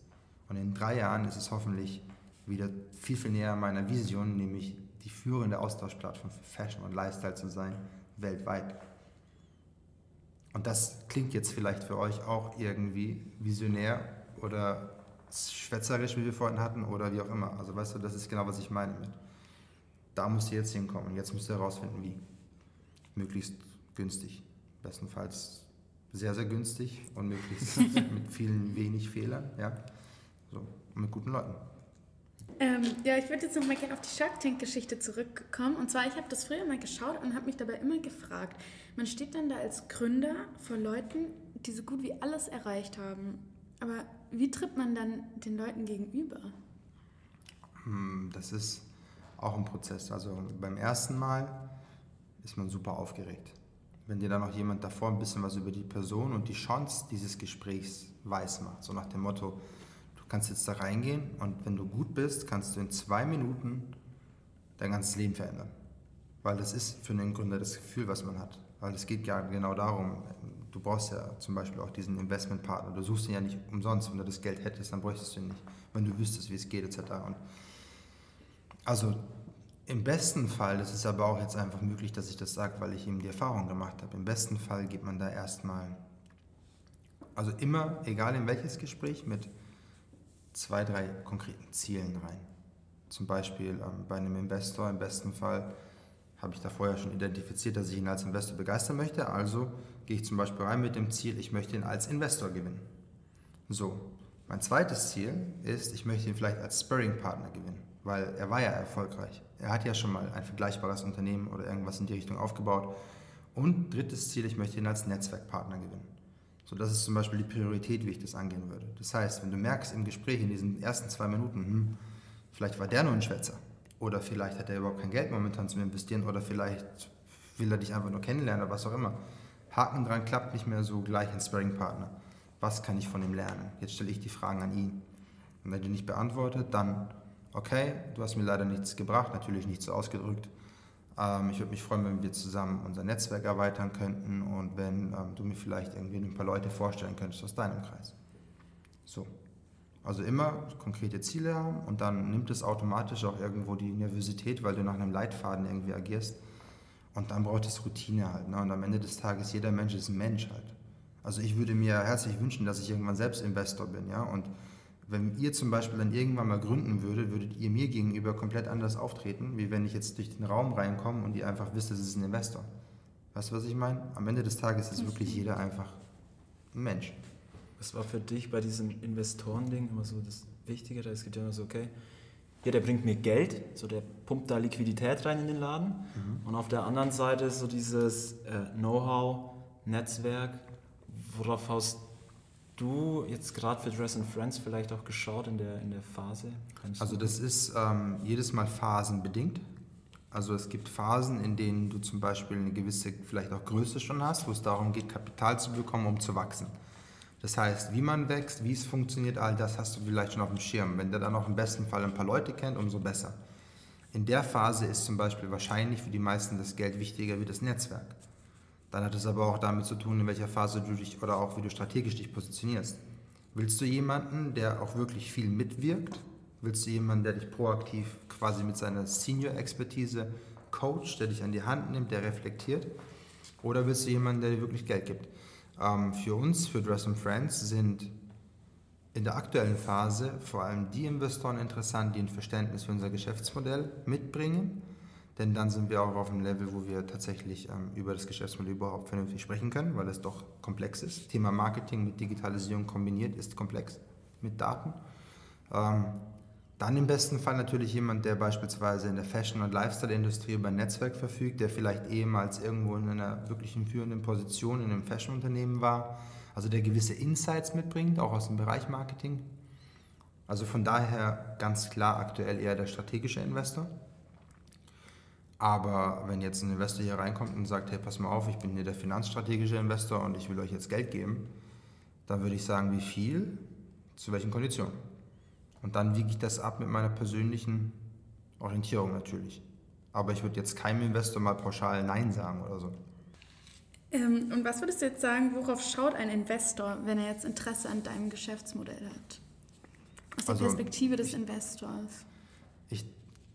Und in drei Jahren ist es hoffentlich wieder viel, viel näher meiner Vision, nämlich die führende Austauschplattform für Fashion und Lifestyle zu sein, weltweit. Und das klingt jetzt vielleicht für euch auch irgendwie visionär oder schwätzerisch, wie wir vorhin hatten, oder wie auch immer. Also weißt du, das ist genau, was ich meine mit da müsst ihr jetzt hinkommen. Jetzt müsst ihr herausfinden, wie. Möglichst günstig. Bestenfalls sehr, sehr günstig und möglichst mit vielen wenig Fehlern. Ja? So, mit guten Leuten. Ähm, ja, ich würde jetzt noch mal gerne auf die Shark Tank-Geschichte zurückkommen. Und zwar, ich habe das früher mal geschaut und habe mich dabei immer gefragt. Man steht dann da als Gründer vor Leuten, die so gut wie alles erreicht haben. Aber wie tritt man dann den Leuten gegenüber? Hm, das ist auch ein Prozess. Also beim ersten Mal ist man super aufgeregt. Wenn dir dann noch jemand davor ein bisschen was über die Person und die Chance dieses Gesprächs weiß macht, so nach dem Motto, du kannst jetzt da reingehen und wenn du gut bist, kannst du in zwei Minuten dein ganzes Leben verändern. Weil das ist für einen Gründer das Gefühl, was man hat. Weil es geht ja genau darum, du brauchst ja zum Beispiel auch diesen Investmentpartner. Du suchst ihn ja nicht umsonst. Wenn du das Geld hättest, dann bräuchtest du ihn nicht. Wenn du wüsstest, wie es geht, etc. Und also im besten Fall, das ist aber auch jetzt einfach möglich, dass ich das sage, weil ich eben die Erfahrung gemacht habe, im besten Fall geht man da erstmal, also immer, egal in welches Gespräch, mit zwei, drei konkreten Zielen rein. Zum Beispiel ähm, bei einem Investor, im besten Fall habe ich da vorher schon identifiziert, dass ich ihn als Investor begeistern möchte. Also gehe ich zum Beispiel rein mit dem Ziel, ich möchte ihn als Investor gewinnen. So, mein zweites Ziel ist, ich möchte ihn vielleicht als Sparring-Partner gewinnen weil er war ja erfolgreich. Er hat ja schon mal ein vergleichbares Unternehmen oder irgendwas in die Richtung aufgebaut. Und drittes Ziel, ich möchte ihn als Netzwerkpartner gewinnen. So, das ist zum Beispiel die Priorität, wie ich das angehen würde. Das heißt, wenn du merkst im Gespräch in diesen ersten zwei Minuten, hm, vielleicht war der nur ein Schwätzer, Oder vielleicht hat er überhaupt kein Geld momentan zum Investieren oder vielleicht will er dich einfach nur kennenlernen oder was auch immer. Haken dran klappt nicht mehr so gleich ein Sparring-Partner. Was kann ich von ihm lernen? Jetzt stelle ich die Fragen an ihn. Und wenn die nicht beantwortet, dann, okay, du hast mir leider nichts gebracht, natürlich nicht so ausgedrückt. Ähm, ich würde mich freuen, wenn wir zusammen unser Netzwerk erweitern könnten und wenn ähm, du mir vielleicht irgendwie ein paar Leute vorstellen könntest aus deinem Kreis. So. Also immer konkrete Ziele haben und dann nimmt es automatisch auch irgendwo die Nervosität, weil du nach einem Leitfaden irgendwie agierst. Und dann braucht es Routine halt. Ne? Und am Ende des Tages, jeder Mensch ist ein Mensch halt. Also ich würde mir herzlich wünschen, dass ich irgendwann selbst Investor bin, ja. Und wenn ihr zum Beispiel dann irgendwann mal gründen würdet, würdet ihr mir gegenüber komplett anders auftreten, wie wenn ich jetzt durch den Raum reinkomme und ihr einfach wisst, es ist ein Investor. Weißt du, was ich meine? Am Ende des Tages ist wirklich jeder einfach ein Mensch. Was war für dich bei diesem Investorending immer so das Wichtige? Da ist ja immer so, okay, ja, der bringt mir Geld, so der pumpt da Liquidität rein in den Laden. Mhm. Und auf der anderen Seite so dieses äh, Know-how, Netzwerk. Worauf hast du jetzt gerade für Dress and Friends vielleicht auch geschaut in der, in der Phase? Kannst also das ist ähm, jedes Mal phasenbedingt. Also es gibt Phasen, in denen du zum Beispiel eine gewisse, vielleicht auch Größe schon hast, wo es darum geht, Kapital zu bekommen, um zu wachsen. Das heißt, wie man wächst, wie es funktioniert, all das hast du vielleicht schon auf dem Schirm. Wenn der dann auch im besten Fall ein paar Leute kennt, umso besser. In der Phase ist zum Beispiel wahrscheinlich für die meisten das Geld wichtiger wie das Netzwerk. Dann hat es aber auch damit zu tun, in welcher Phase du dich oder auch wie du strategisch dich positionierst. Willst du jemanden, der auch wirklich viel mitwirkt? Willst du jemanden, der dich proaktiv quasi mit seiner Senior-Expertise coacht, der dich an die Hand nimmt, der reflektiert? Oder willst du jemanden, der dir wirklich Geld gibt? Ähm, für uns, für Dress and Friends, sind in der aktuellen Phase vor allem die Investoren interessant, die ein Verständnis für unser Geschäftsmodell mitbringen. Denn dann sind wir auch auf einem Level, wo wir tatsächlich ähm, über das Geschäftsmodell überhaupt vernünftig sprechen können, weil es doch komplex ist. Thema Marketing mit Digitalisierung kombiniert ist komplex mit Daten. Ähm, dann im besten Fall natürlich jemand, der beispielsweise in der Fashion- und Lifestyle-Industrie über ein Netzwerk verfügt, der vielleicht ehemals irgendwo in einer wirklichen führenden Position in einem Fashion-Unternehmen war, also der gewisse Insights mitbringt, auch aus dem Bereich Marketing. Also von daher ganz klar aktuell eher der strategische Investor. Aber wenn jetzt ein Investor hier reinkommt und sagt, hey, pass mal auf, ich bin hier der finanzstrategische Investor und ich will euch jetzt Geld geben, dann würde ich sagen, wie viel, zu welchen Konditionen. Und dann wiege ich das ab mit meiner persönlichen Orientierung natürlich. Aber ich würde jetzt keinem Investor mal pauschal Nein sagen oder so. Ähm, und was würdest du jetzt sagen, worauf schaut ein Investor, wenn er jetzt Interesse an deinem Geschäftsmodell hat? Aus der also, Perspektive des ich, Investors.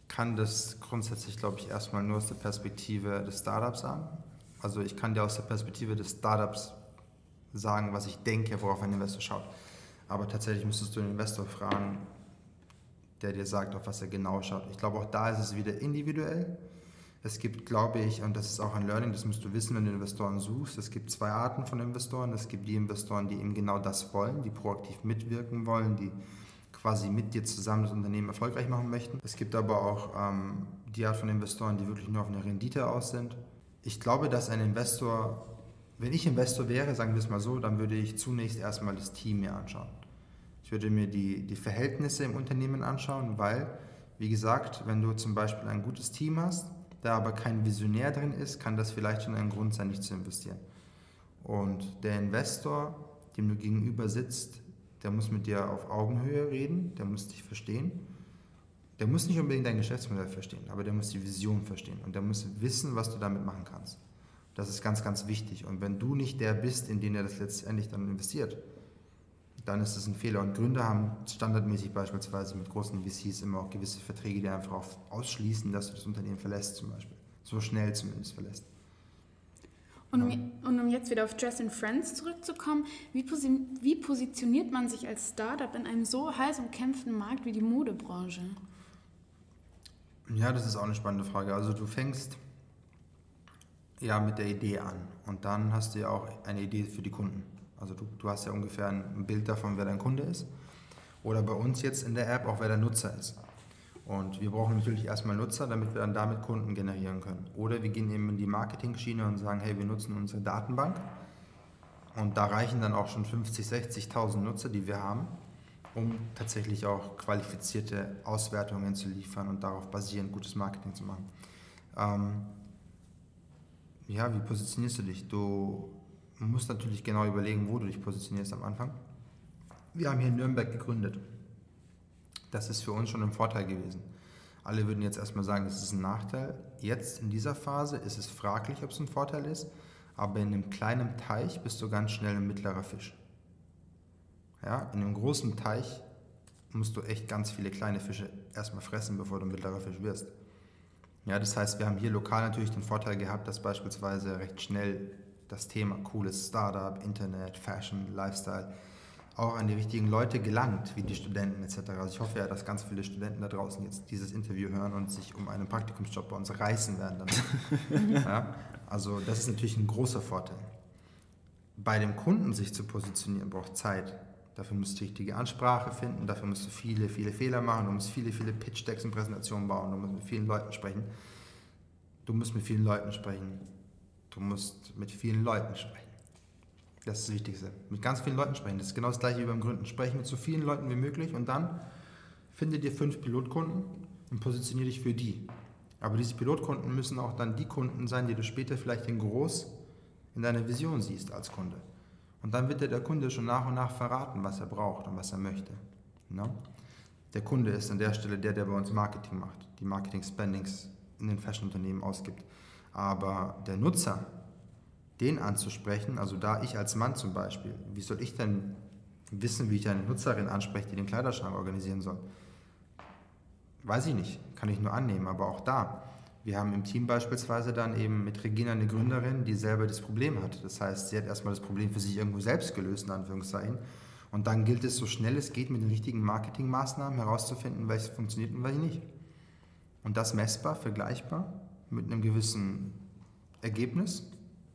Kann das grundsätzlich, glaube ich, erstmal nur aus der Perspektive des Startups sagen. Also ich kann dir aus der Perspektive des Startups sagen, was ich denke, worauf ein Investor schaut. Aber tatsächlich müsstest du den Investor fragen, der dir sagt, auf was er genau schaut. Ich glaube, auch da ist es wieder individuell. Es gibt, glaube ich, und das ist auch ein Learning, das musst du wissen, wenn du Investoren suchst, es gibt zwei Arten von Investoren. Es gibt die Investoren, die eben genau das wollen, die proaktiv mitwirken wollen, die quasi mit dir zusammen das Unternehmen erfolgreich machen möchten. Es gibt aber auch ähm, die Art von Investoren, die wirklich nur auf eine Rendite aus sind. Ich glaube, dass ein Investor, wenn ich Investor wäre, sagen wir es mal so, dann würde ich zunächst erstmal das Team mir anschauen. Ich würde mir die, die Verhältnisse im Unternehmen anschauen, weil, wie gesagt, wenn du zum Beispiel ein gutes Team hast, da aber kein Visionär drin ist, kann das vielleicht schon ein Grund sein, nicht zu investieren. Und der Investor, dem du gegenüber sitzt, der muss mit dir auf Augenhöhe reden, der muss dich verstehen. Der muss nicht unbedingt dein Geschäftsmodell verstehen, aber der muss die Vision verstehen und der muss wissen, was du damit machen kannst. Das ist ganz, ganz wichtig. Und wenn du nicht der bist, in den er das letztendlich dann investiert, dann ist es ein Fehler. Und Gründer haben standardmäßig beispielsweise mit großen VCs immer auch gewisse Verträge, die einfach ausschließen, dass du das Unternehmen verlässt zum Beispiel. So schnell zumindest verlässt. Und um, und um jetzt wieder auf Dress and Friends zurückzukommen, wie, posi wie positioniert man sich als Startup in einem so heiß umkämpften Markt wie die Modebranche? Ja, das ist auch eine spannende Frage. Also du fängst ja mit der Idee an und dann hast du ja auch eine Idee für die Kunden. Also du, du hast ja ungefähr ein Bild davon, wer dein Kunde ist. Oder bei uns jetzt in der App auch, wer der Nutzer ist. Und wir brauchen natürlich erstmal Nutzer, damit wir dann damit Kunden generieren können. Oder wir gehen eben in die Marketing-Schiene und sagen, hey, wir nutzen unsere Datenbank. Und da reichen dann auch schon 50, 60.000 Nutzer, die wir haben. um tatsächlich auch qualifizierte Auswertungen zu liefern und darauf basierend gutes Marketing zu machen. Ähm, ja, wie positionierst du dich? Du musst natürlich genau überlegen, wo du dich positionierst am Anfang. Wir haben hier in Nürnberg gegründet. Das ist für uns schon ein Vorteil gewesen. Alle würden jetzt erstmal sagen, das ist ein Nachteil. Jetzt in dieser Phase ist es fraglich, ob es ein Vorteil ist, aber in einem kleinen Teich bist du ganz schnell ein mittlerer Fisch. Ja, in einem großen Teich musst du echt ganz viele kleine Fische erstmal fressen, bevor du ein mittlerer Fisch wirst. Ja, das heißt, wir haben hier lokal natürlich den Vorteil gehabt, dass beispielsweise recht schnell das Thema cooles Startup, Internet, Fashion, Lifestyle auch an die richtigen Leute gelangt, wie die Studenten etc. Also ich hoffe ja, dass ganz viele Studenten da draußen jetzt dieses Interview hören und sich um einen Praktikumsjob bei uns reißen werden. Ja, also das ist natürlich ein großer Vorteil. Bei dem Kunden sich zu positionieren braucht Zeit. Dafür musst du die richtige Ansprache finden, dafür musst du viele, viele Fehler machen, du musst viele, viele Pitch-Decks und Präsentationen bauen, du musst mit vielen Leuten sprechen. Du musst mit vielen Leuten sprechen. Du musst mit vielen Leuten sprechen. Das ist das Wichtigste. Mit ganz vielen Leuten sprechen. Das ist genau das gleiche wie beim Gründen. Sprechen mit so vielen Leuten wie möglich und dann finde dir fünf Pilotkunden und positioniere dich für die. Aber diese Pilotkunden müssen auch dann die Kunden sein, die du später vielleicht in groß in deiner Vision siehst als Kunde. Und dann wird dir der Kunde schon nach und nach verraten, was er braucht und was er möchte. No? Der Kunde ist an der Stelle der, der bei uns Marketing macht, die Marketing-Spendings in den Fashion-Unternehmen ausgibt. Aber der Nutzer, den anzusprechen, also da ich als Mann zum Beispiel, wie soll ich denn wissen, wie ich eine Nutzerin anspreche, die den Kleiderschrank organisieren soll? Weiß ich nicht, kann ich nur annehmen, aber auch da. Wir haben im Team beispielsweise dann eben mit Regina eine Gründerin, die selber das Problem hat. Das heißt, sie hat erstmal das Problem für sich irgendwo selbst gelöst, in Anführungszeichen. Und dann gilt es so schnell es geht mit den richtigen Marketingmaßnahmen herauszufinden, welches funktioniert und welches nicht. Und das messbar, vergleichbar, mit einem gewissen Ergebnis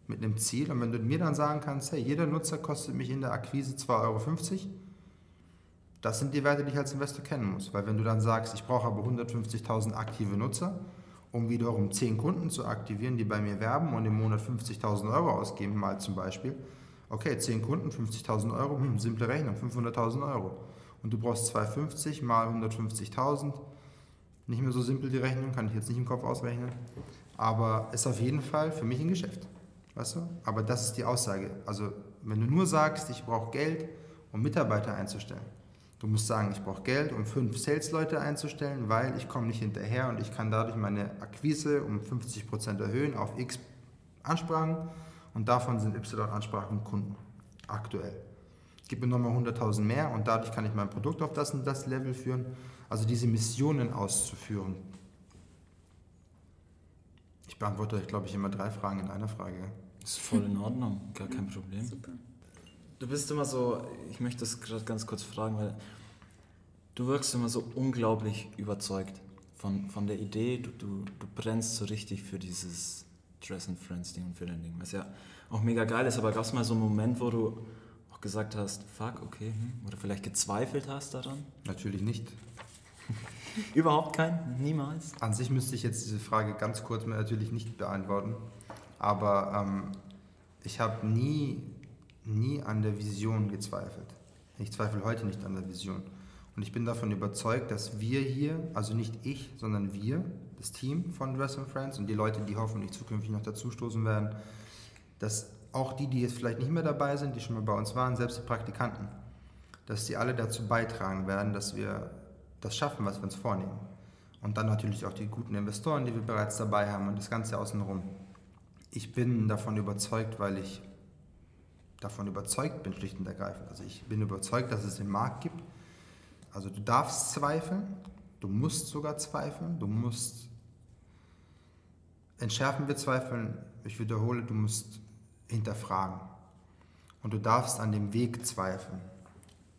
mit einem Ziel. Und wenn du mir dann sagen kannst, hey, jeder Nutzer kostet mich in der Akquise 2,50 Euro, das sind die Werte, die ich als Investor kennen muss. Weil wenn du dann sagst, ich brauche aber 150.000 aktive Nutzer, um wiederum 10 Kunden zu aktivieren, die bei mir werben und im Monat 50.000 Euro ausgeben, mal zum Beispiel, okay, 10 Kunden, 50.000 Euro, hm, simple Rechnung, 500.000 Euro. Und du brauchst 250 mal 150.000, nicht mehr so simpel die Rechnung, kann ich jetzt nicht im Kopf ausrechnen, aber ist auf jeden Fall für mich ein Geschäft. Weißt du? Aber das ist die Aussage. Also, wenn du nur sagst, ich brauche Geld, um Mitarbeiter einzustellen, du musst sagen, ich brauche Geld, um fünf Sales-Leute einzustellen, weil ich komme nicht hinterher und ich kann dadurch meine Akquise um 50% erhöhen auf x Ansprachen und davon sind y Ansprachen Kunden aktuell. Gib mir nochmal 100.000 mehr und dadurch kann ich mein Produkt auf das und das Level führen. Also diese Missionen auszuführen, ich beantworte euch, glaube ich, immer drei Fragen in einer Frage. Ist voll in Ordnung, gar kein Problem. Super. Du bist immer so, ich möchte das gerade ganz kurz fragen, weil du wirkst immer so unglaublich überzeugt von, von der Idee, du, du, du brennst so richtig für dieses Dress and Friends Ding und für dein Ding, was ja auch mega geil ist, aber gab es mal so einen Moment, wo du auch gesagt hast, fuck, okay, hm, oder vielleicht gezweifelt hast daran? Natürlich nicht. Überhaupt kein? Niemals? An sich müsste ich jetzt diese Frage ganz kurz natürlich nicht beantworten, aber ähm, ich habe nie, nie an der Vision gezweifelt. Ich zweifle heute nicht an der Vision. Und ich bin davon überzeugt, dass wir hier, also nicht ich, sondern wir, das Team von Dress Friends und die Leute, die hoffentlich zukünftig noch dazustoßen werden, dass auch die, die jetzt vielleicht nicht mehr dabei sind, die schon mal bei uns waren, selbst die Praktikanten, dass sie alle dazu beitragen werden, dass wir das schaffen, was wir uns vornehmen. Und dann natürlich auch die guten Investoren, die wir bereits dabei haben und das Ganze außenrum. Ich bin davon überzeugt, weil ich davon überzeugt bin, schlicht und ergreifend. Also ich bin überzeugt, dass es den Markt gibt. Also du darfst zweifeln, du musst sogar zweifeln, du musst entschärfen wir zweifeln, ich wiederhole, du musst hinterfragen. Und du darfst an dem Weg zweifeln.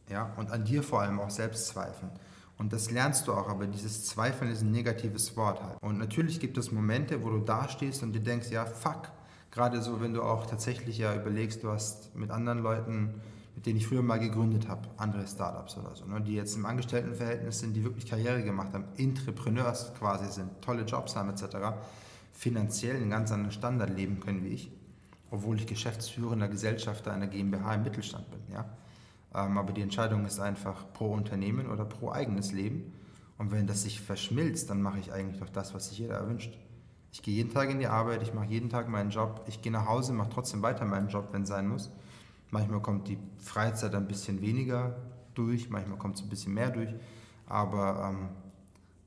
Ja? Und an dir vor allem auch selbst zweifeln. Und das lernst du auch, aber dieses Zweifeln ist ein negatives Wort halt. Und natürlich gibt es Momente, wo du dastehst und dir denkst, ja, fuck. Gerade so, wenn du auch tatsächlich ja überlegst, du hast mit anderen Leuten, mit denen ich früher mal gegründet habe, andere Startups oder so, ne, die jetzt im Angestelltenverhältnis sind, die wirklich Karriere gemacht haben, Entrepreneurs quasi sind, tolle Jobs haben etc., finanziell einen ganz anderen Standard leben können wie ich, obwohl ich geschäftsführender Gesellschafter einer GmbH im Mittelstand bin. Ja? Ähm, aber die Entscheidung ist einfach pro Unternehmen oder pro eigenes Leben. Und wenn das sich verschmilzt, dann mache ich eigentlich doch das, was sich jeder erwünscht. Ich gehe jeden Tag in die Arbeit, ich mache jeden Tag meinen Job, ich gehe nach Hause, mache trotzdem weiter meinen Job, wenn es sein muss. Manchmal kommt die Freizeit ein bisschen weniger durch, manchmal kommt es ein bisschen mehr durch. Aber ähm,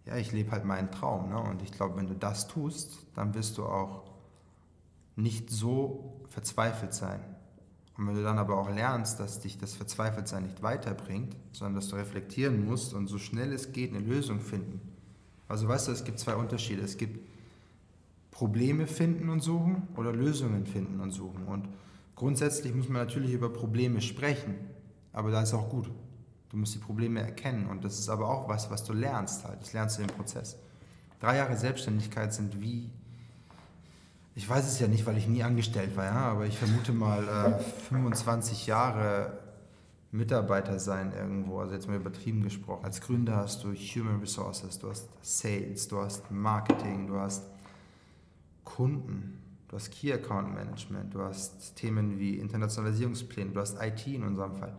ja, ich lebe halt meinen Traum. Ne? Und ich glaube, wenn du das tust, dann wirst du auch nicht so verzweifelt sein. Und wenn du dann aber auch lernst, dass dich das Verzweifeltsein nicht weiterbringt, sondern dass du reflektieren musst und so schnell es geht eine Lösung finden. Also weißt du, es gibt zwei Unterschiede. Es gibt Probleme finden und suchen oder Lösungen finden und suchen. Und grundsätzlich muss man natürlich über Probleme sprechen, aber da ist auch gut. Du musst die Probleme erkennen und das ist aber auch was, was du lernst halt. Das lernst du im Prozess. Drei Jahre Selbstständigkeit sind wie, ich weiß es ja nicht, weil ich nie angestellt war, ja, aber ich vermute mal äh, 25 Jahre Mitarbeiter sein irgendwo, also jetzt mal übertrieben gesprochen. Als Gründer hast du Human Resources, du hast Sales, du hast Marketing, du hast Kunden, du hast Key Account Management, du hast Themen wie Internationalisierungspläne, du hast IT in unserem Fall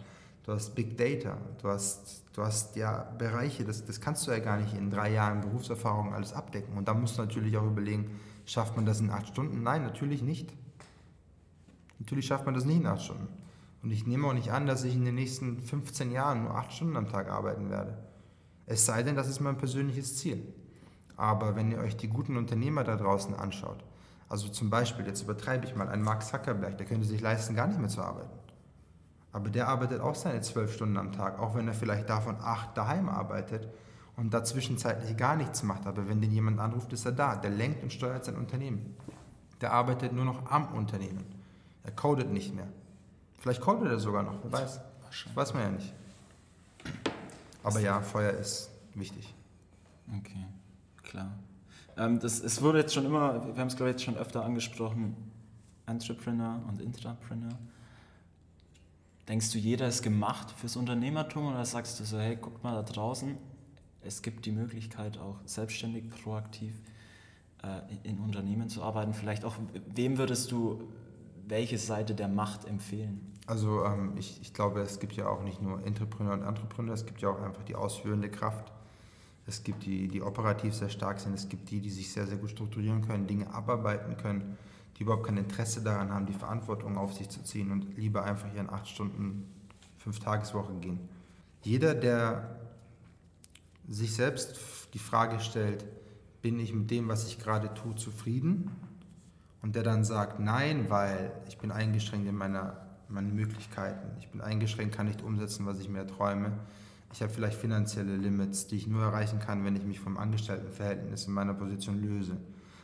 du hast Big Data, du hast, du hast ja Bereiche, das, das kannst du ja gar nicht in drei Jahren Berufserfahrung alles abdecken. Und da musst du natürlich auch überlegen, schafft man das in acht Stunden? Nein, natürlich nicht. Natürlich schafft man das nicht in acht Stunden. Und ich nehme auch nicht an, dass ich in den nächsten 15 Jahren nur acht Stunden am Tag arbeiten werde. Es sei denn, das ist mein persönliches Ziel. Aber wenn ihr euch die guten Unternehmer da draußen anschaut, also zum Beispiel, jetzt übertreibe ich mal, ein Mark Zuckerberg, der könnte sich leisten, gar nicht mehr zu arbeiten. Aber der arbeitet auch seine zwölf Stunden am Tag, auch wenn er vielleicht davon acht daheim arbeitet und da zwischenzeitlich gar nichts macht. Aber wenn den jemand anruft, ist er da. Der lenkt und steuert sein Unternehmen. Der arbeitet nur noch am Unternehmen. Er codet nicht mehr. Vielleicht codet er sogar noch, wer weiß. Weiß man ja nicht. Aber ja, Feuer ist wichtig. Okay, klar. Ähm, das, es wurde jetzt schon immer, wir haben es glaube ich jetzt schon öfter angesprochen, Entrepreneur und Intrapreneur. Denkst du, jeder ist gemacht fürs Unternehmertum oder sagst du so, hey, guck mal da draußen, es gibt die Möglichkeit auch selbstständig, proaktiv äh, in Unternehmen zu arbeiten. Vielleicht auch, wem würdest du welche Seite der Macht empfehlen? Also ähm, ich, ich glaube, es gibt ja auch nicht nur Entrepreneur und Entrepreneur, es gibt ja auch einfach die ausführende Kraft. Es gibt die, die operativ sehr stark sind, es gibt die, die sich sehr, sehr gut strukturieren können, Dinge abarbeiten können die überhaupt kein Interesse daran haben, die Verantwortung auf sich zu ziehen und lieber einfach ihren acht Stunden, fünf Tageswoche gehen. Jeder, der sich selbst die Frage stellt, bin ich mit dem, was ich gerade tue, zufrieden? Und der dann sagt, nein, weil ich bin eingeschränkt in meiner, meinen Möglichkeiten. Ich bin eingeschränkt, kann nicht umsetzen, was ich mir träume. Ich habe vielleicht finanzielle Limits, die ich nur erreichen kann, wenn ich mich vom Angestelltenverhältnis in meiner Position löse.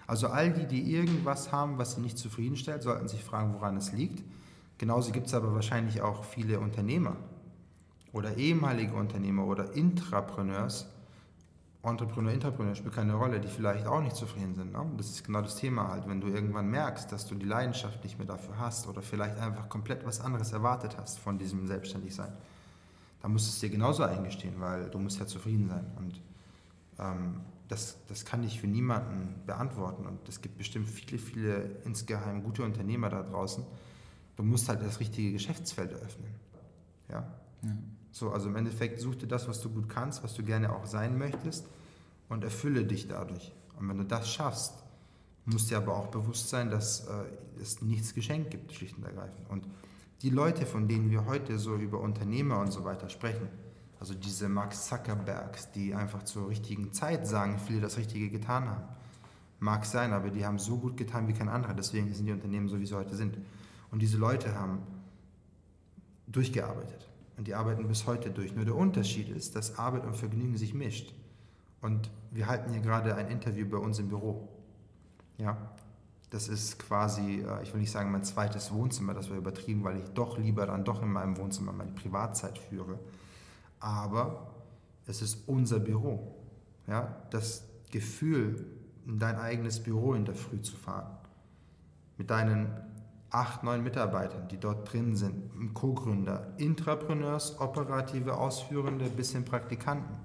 Also all die, die irgendwas haben, was sie nicht zufriedenstellt, sollten sich fragen, woran es liegt. Genauso gibt es aber wahrscheinlich auch viele Unternehmer oder ehemalige Unternehmer oder Intrapreneurs, Entrepreneur, Intrapreneur spielt keine Rolle, die vielleicht auch nicht zufrieden sind. Ne? Das ist genau das Thema halt, wenn du irgendwann merkst, dass du die Leidenschaft nicht mehr dafür hast oder vielleicht einfach komplett was anderes erwartet hast von diesem Selbstständigsein, dann musst du es dir genauso eingestehen, weil du musst ja zufrieden sein. Und ähm, das, das kann ich für niemanden beantworten. Und es gibt bestimmt viele, viele insgeheim gute Unternehmer da draußen. Du musst halt das richtige Geschäftsfeld eröffnen. Ja? ja. So, also im Endeffekt such dir das, was du gut kannst, was du gerne auch sein möchtest und erfülle dich dadurch. Und wenn du das schaffst, musst dir aber auch bewusst sein, dass äh, es nichts geschenkt gibt, schlicht und ergreifend. Und die Leute, von denen wir heute so über Unternehmer und so weiter sprechen, also diese Mark Zuckerbergs, die einfach zur richtigen Zeit sagen, viele das Richtige getan haben. Mag sein, aber die haben so gut getan wie kein anderer. Deswegen sind die Unternehmen so, wie sie heute sind. Und diese Leute haben durchgearbeitet. Und die arbeiten bis heute durch. Nur der Unterschied ist, dass Arbeit und Vergnügen sich mischt. Und wir halten hier gerade ein Interview bei uns im Büro. Ja, das ist quasi, äh, ich will nicht sagen mein zweites Wohnzimmer, das war übertrieben, weil ich doch lieber dann doch in meinem Wohnzimmer meine Privatzeit führe aber es ist unser Büro. Ja? Das Gefühl, in dein eigenes Büro in der Früh zu fahren, mit deinen acht, neun Mitarbeitern, die dort drin sind, Co-Gründer, Intrapreneurs, operative Ausführende bis hin Praktikanten.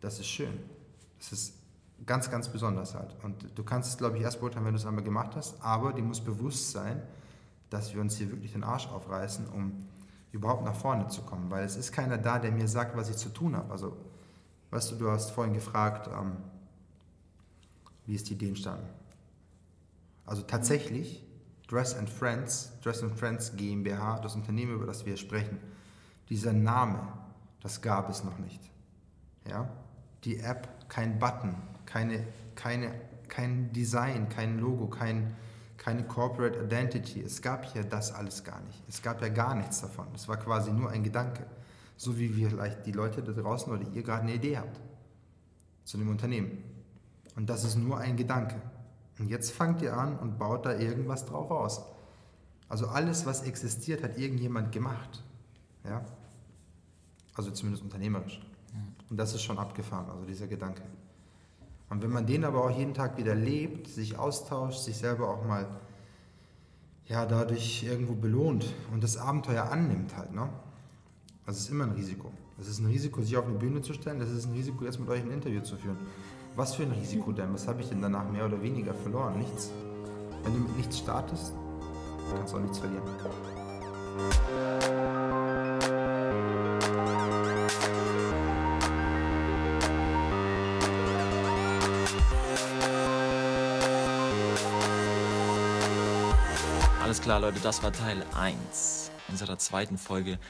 Das ist schön. Das ist ganz, ganz besonders halt. Und du kannst es, glaube ich, erst beurteilen, wenn du es einmal gemacht hast, aber dir muss bewusst sein, dass wir uns hier wirklich den Arsch aufreißen, um überhaupt nach vorne zu kommen, weil es ist keiner da, der mir sagt, was ich zu tun habe. Also, weißt du, du hast vorhin gefragt, ähm, wie ist die Idee entstanden? Also tatsächlich, Dress and Friends, Dress and Friends GmbH, das Unternehmen, über das wir sprechen, dieser Name, das gab es noch nicht. Ja? Die App, kein Button, keine, keine, kein Design, kein Logo, kein, keine Corporate Identity. Es gab hier das alles gar nicht. Es gab ja gar nichts davon. Es war quasi nur ein Gedanke. So wie wir vielleicht die Leute da draußen oder ihr gerade eine Idee habt zu dem Unternehmen. Und das ist nur ein Gedanke. Und jetzt fangt ihr an und baut da irgendwas drauf aus. Also alles, was existiert, hat irgendjemand gemacht. Ja? Also zumindest unternehmerisch. Und das ist schon abgefahren, also dieser Gedanke. Und wenn man den aber auch jeden Tag wieder lebt, sich austauscht, sich selber auch mal ja, dadurch irgendwo belohnt und das Abenteuer annimmt halt, ne? Das ist immer ein Risiko. Es ist ein Risiko, sich auf eine Bühne zu stellen, das ist ein Risiko, jetzt mit euch ein Interview zu führen. Was für ein Risiko denn? Was habe ich denn danach mehr oder weniger verloren? Nichts. Wenn du mit nichts startest, kannst du auch nichts verlieren. Alles klar, Leute, das war Teil 1 unserer zweiten Folge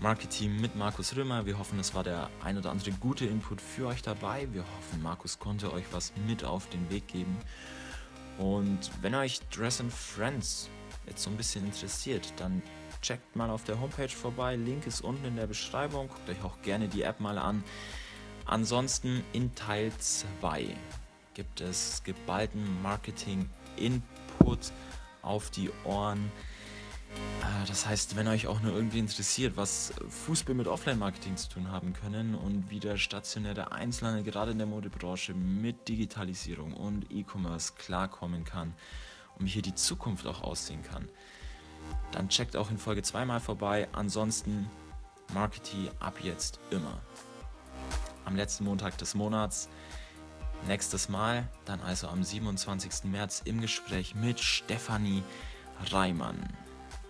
Marketing mit Markus Römer. Wir hoffen, es war der ein oder andere gute Input für euch dabei. Wir hoffen, Markus konnte euch was mit auf den Weg geben. Und wenn euch Dress and Friends jetzt so ein bisschen interessiert, dann checkt mal auf der Homepage vorbei. Link ist unten in der Beschreibung. Guckt euch auch gerne die App mal an. Ansonsten in Teil 2 gibt es geballten Marketing-Input auf die Ohren. Äh, das heißt, wenn euch auch nur irgendwie interessiert, was Fußball mit Offline-Marketing zu tun haben können und wie der stationäre Einzelhandel gerade in der Modebranche mit Digitalisierung und E-Commerce klarkommen kann und wie hier die Zukunft auch aussehen kann, dann checkt auch in Folge 2 mal vorbei. Ansonsten Marketing ab jetzt immer. Am letzten Montag des Monats. Nächstes Mal, dann also am 27. März im Gespräch mit Stefanie Reimann.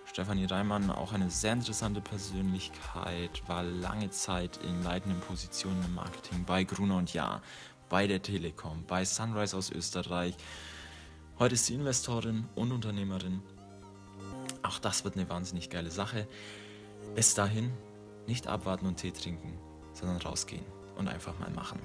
Stefanie Reimann, auch eine sehr interessante Persönlichkeit, war lange Zeit in leitenden Positionen im Marketing bei Gruner und Jahr, bei der Telekom, bei Sunrise aus Österreich. Heute ist sie Investorin und Unternehmerin. Auch das wird eine wahnsinnig geile Sache. Bis dahin, nicht abwarten und Tee trinken, sondern rausgehen und einfach mal machen.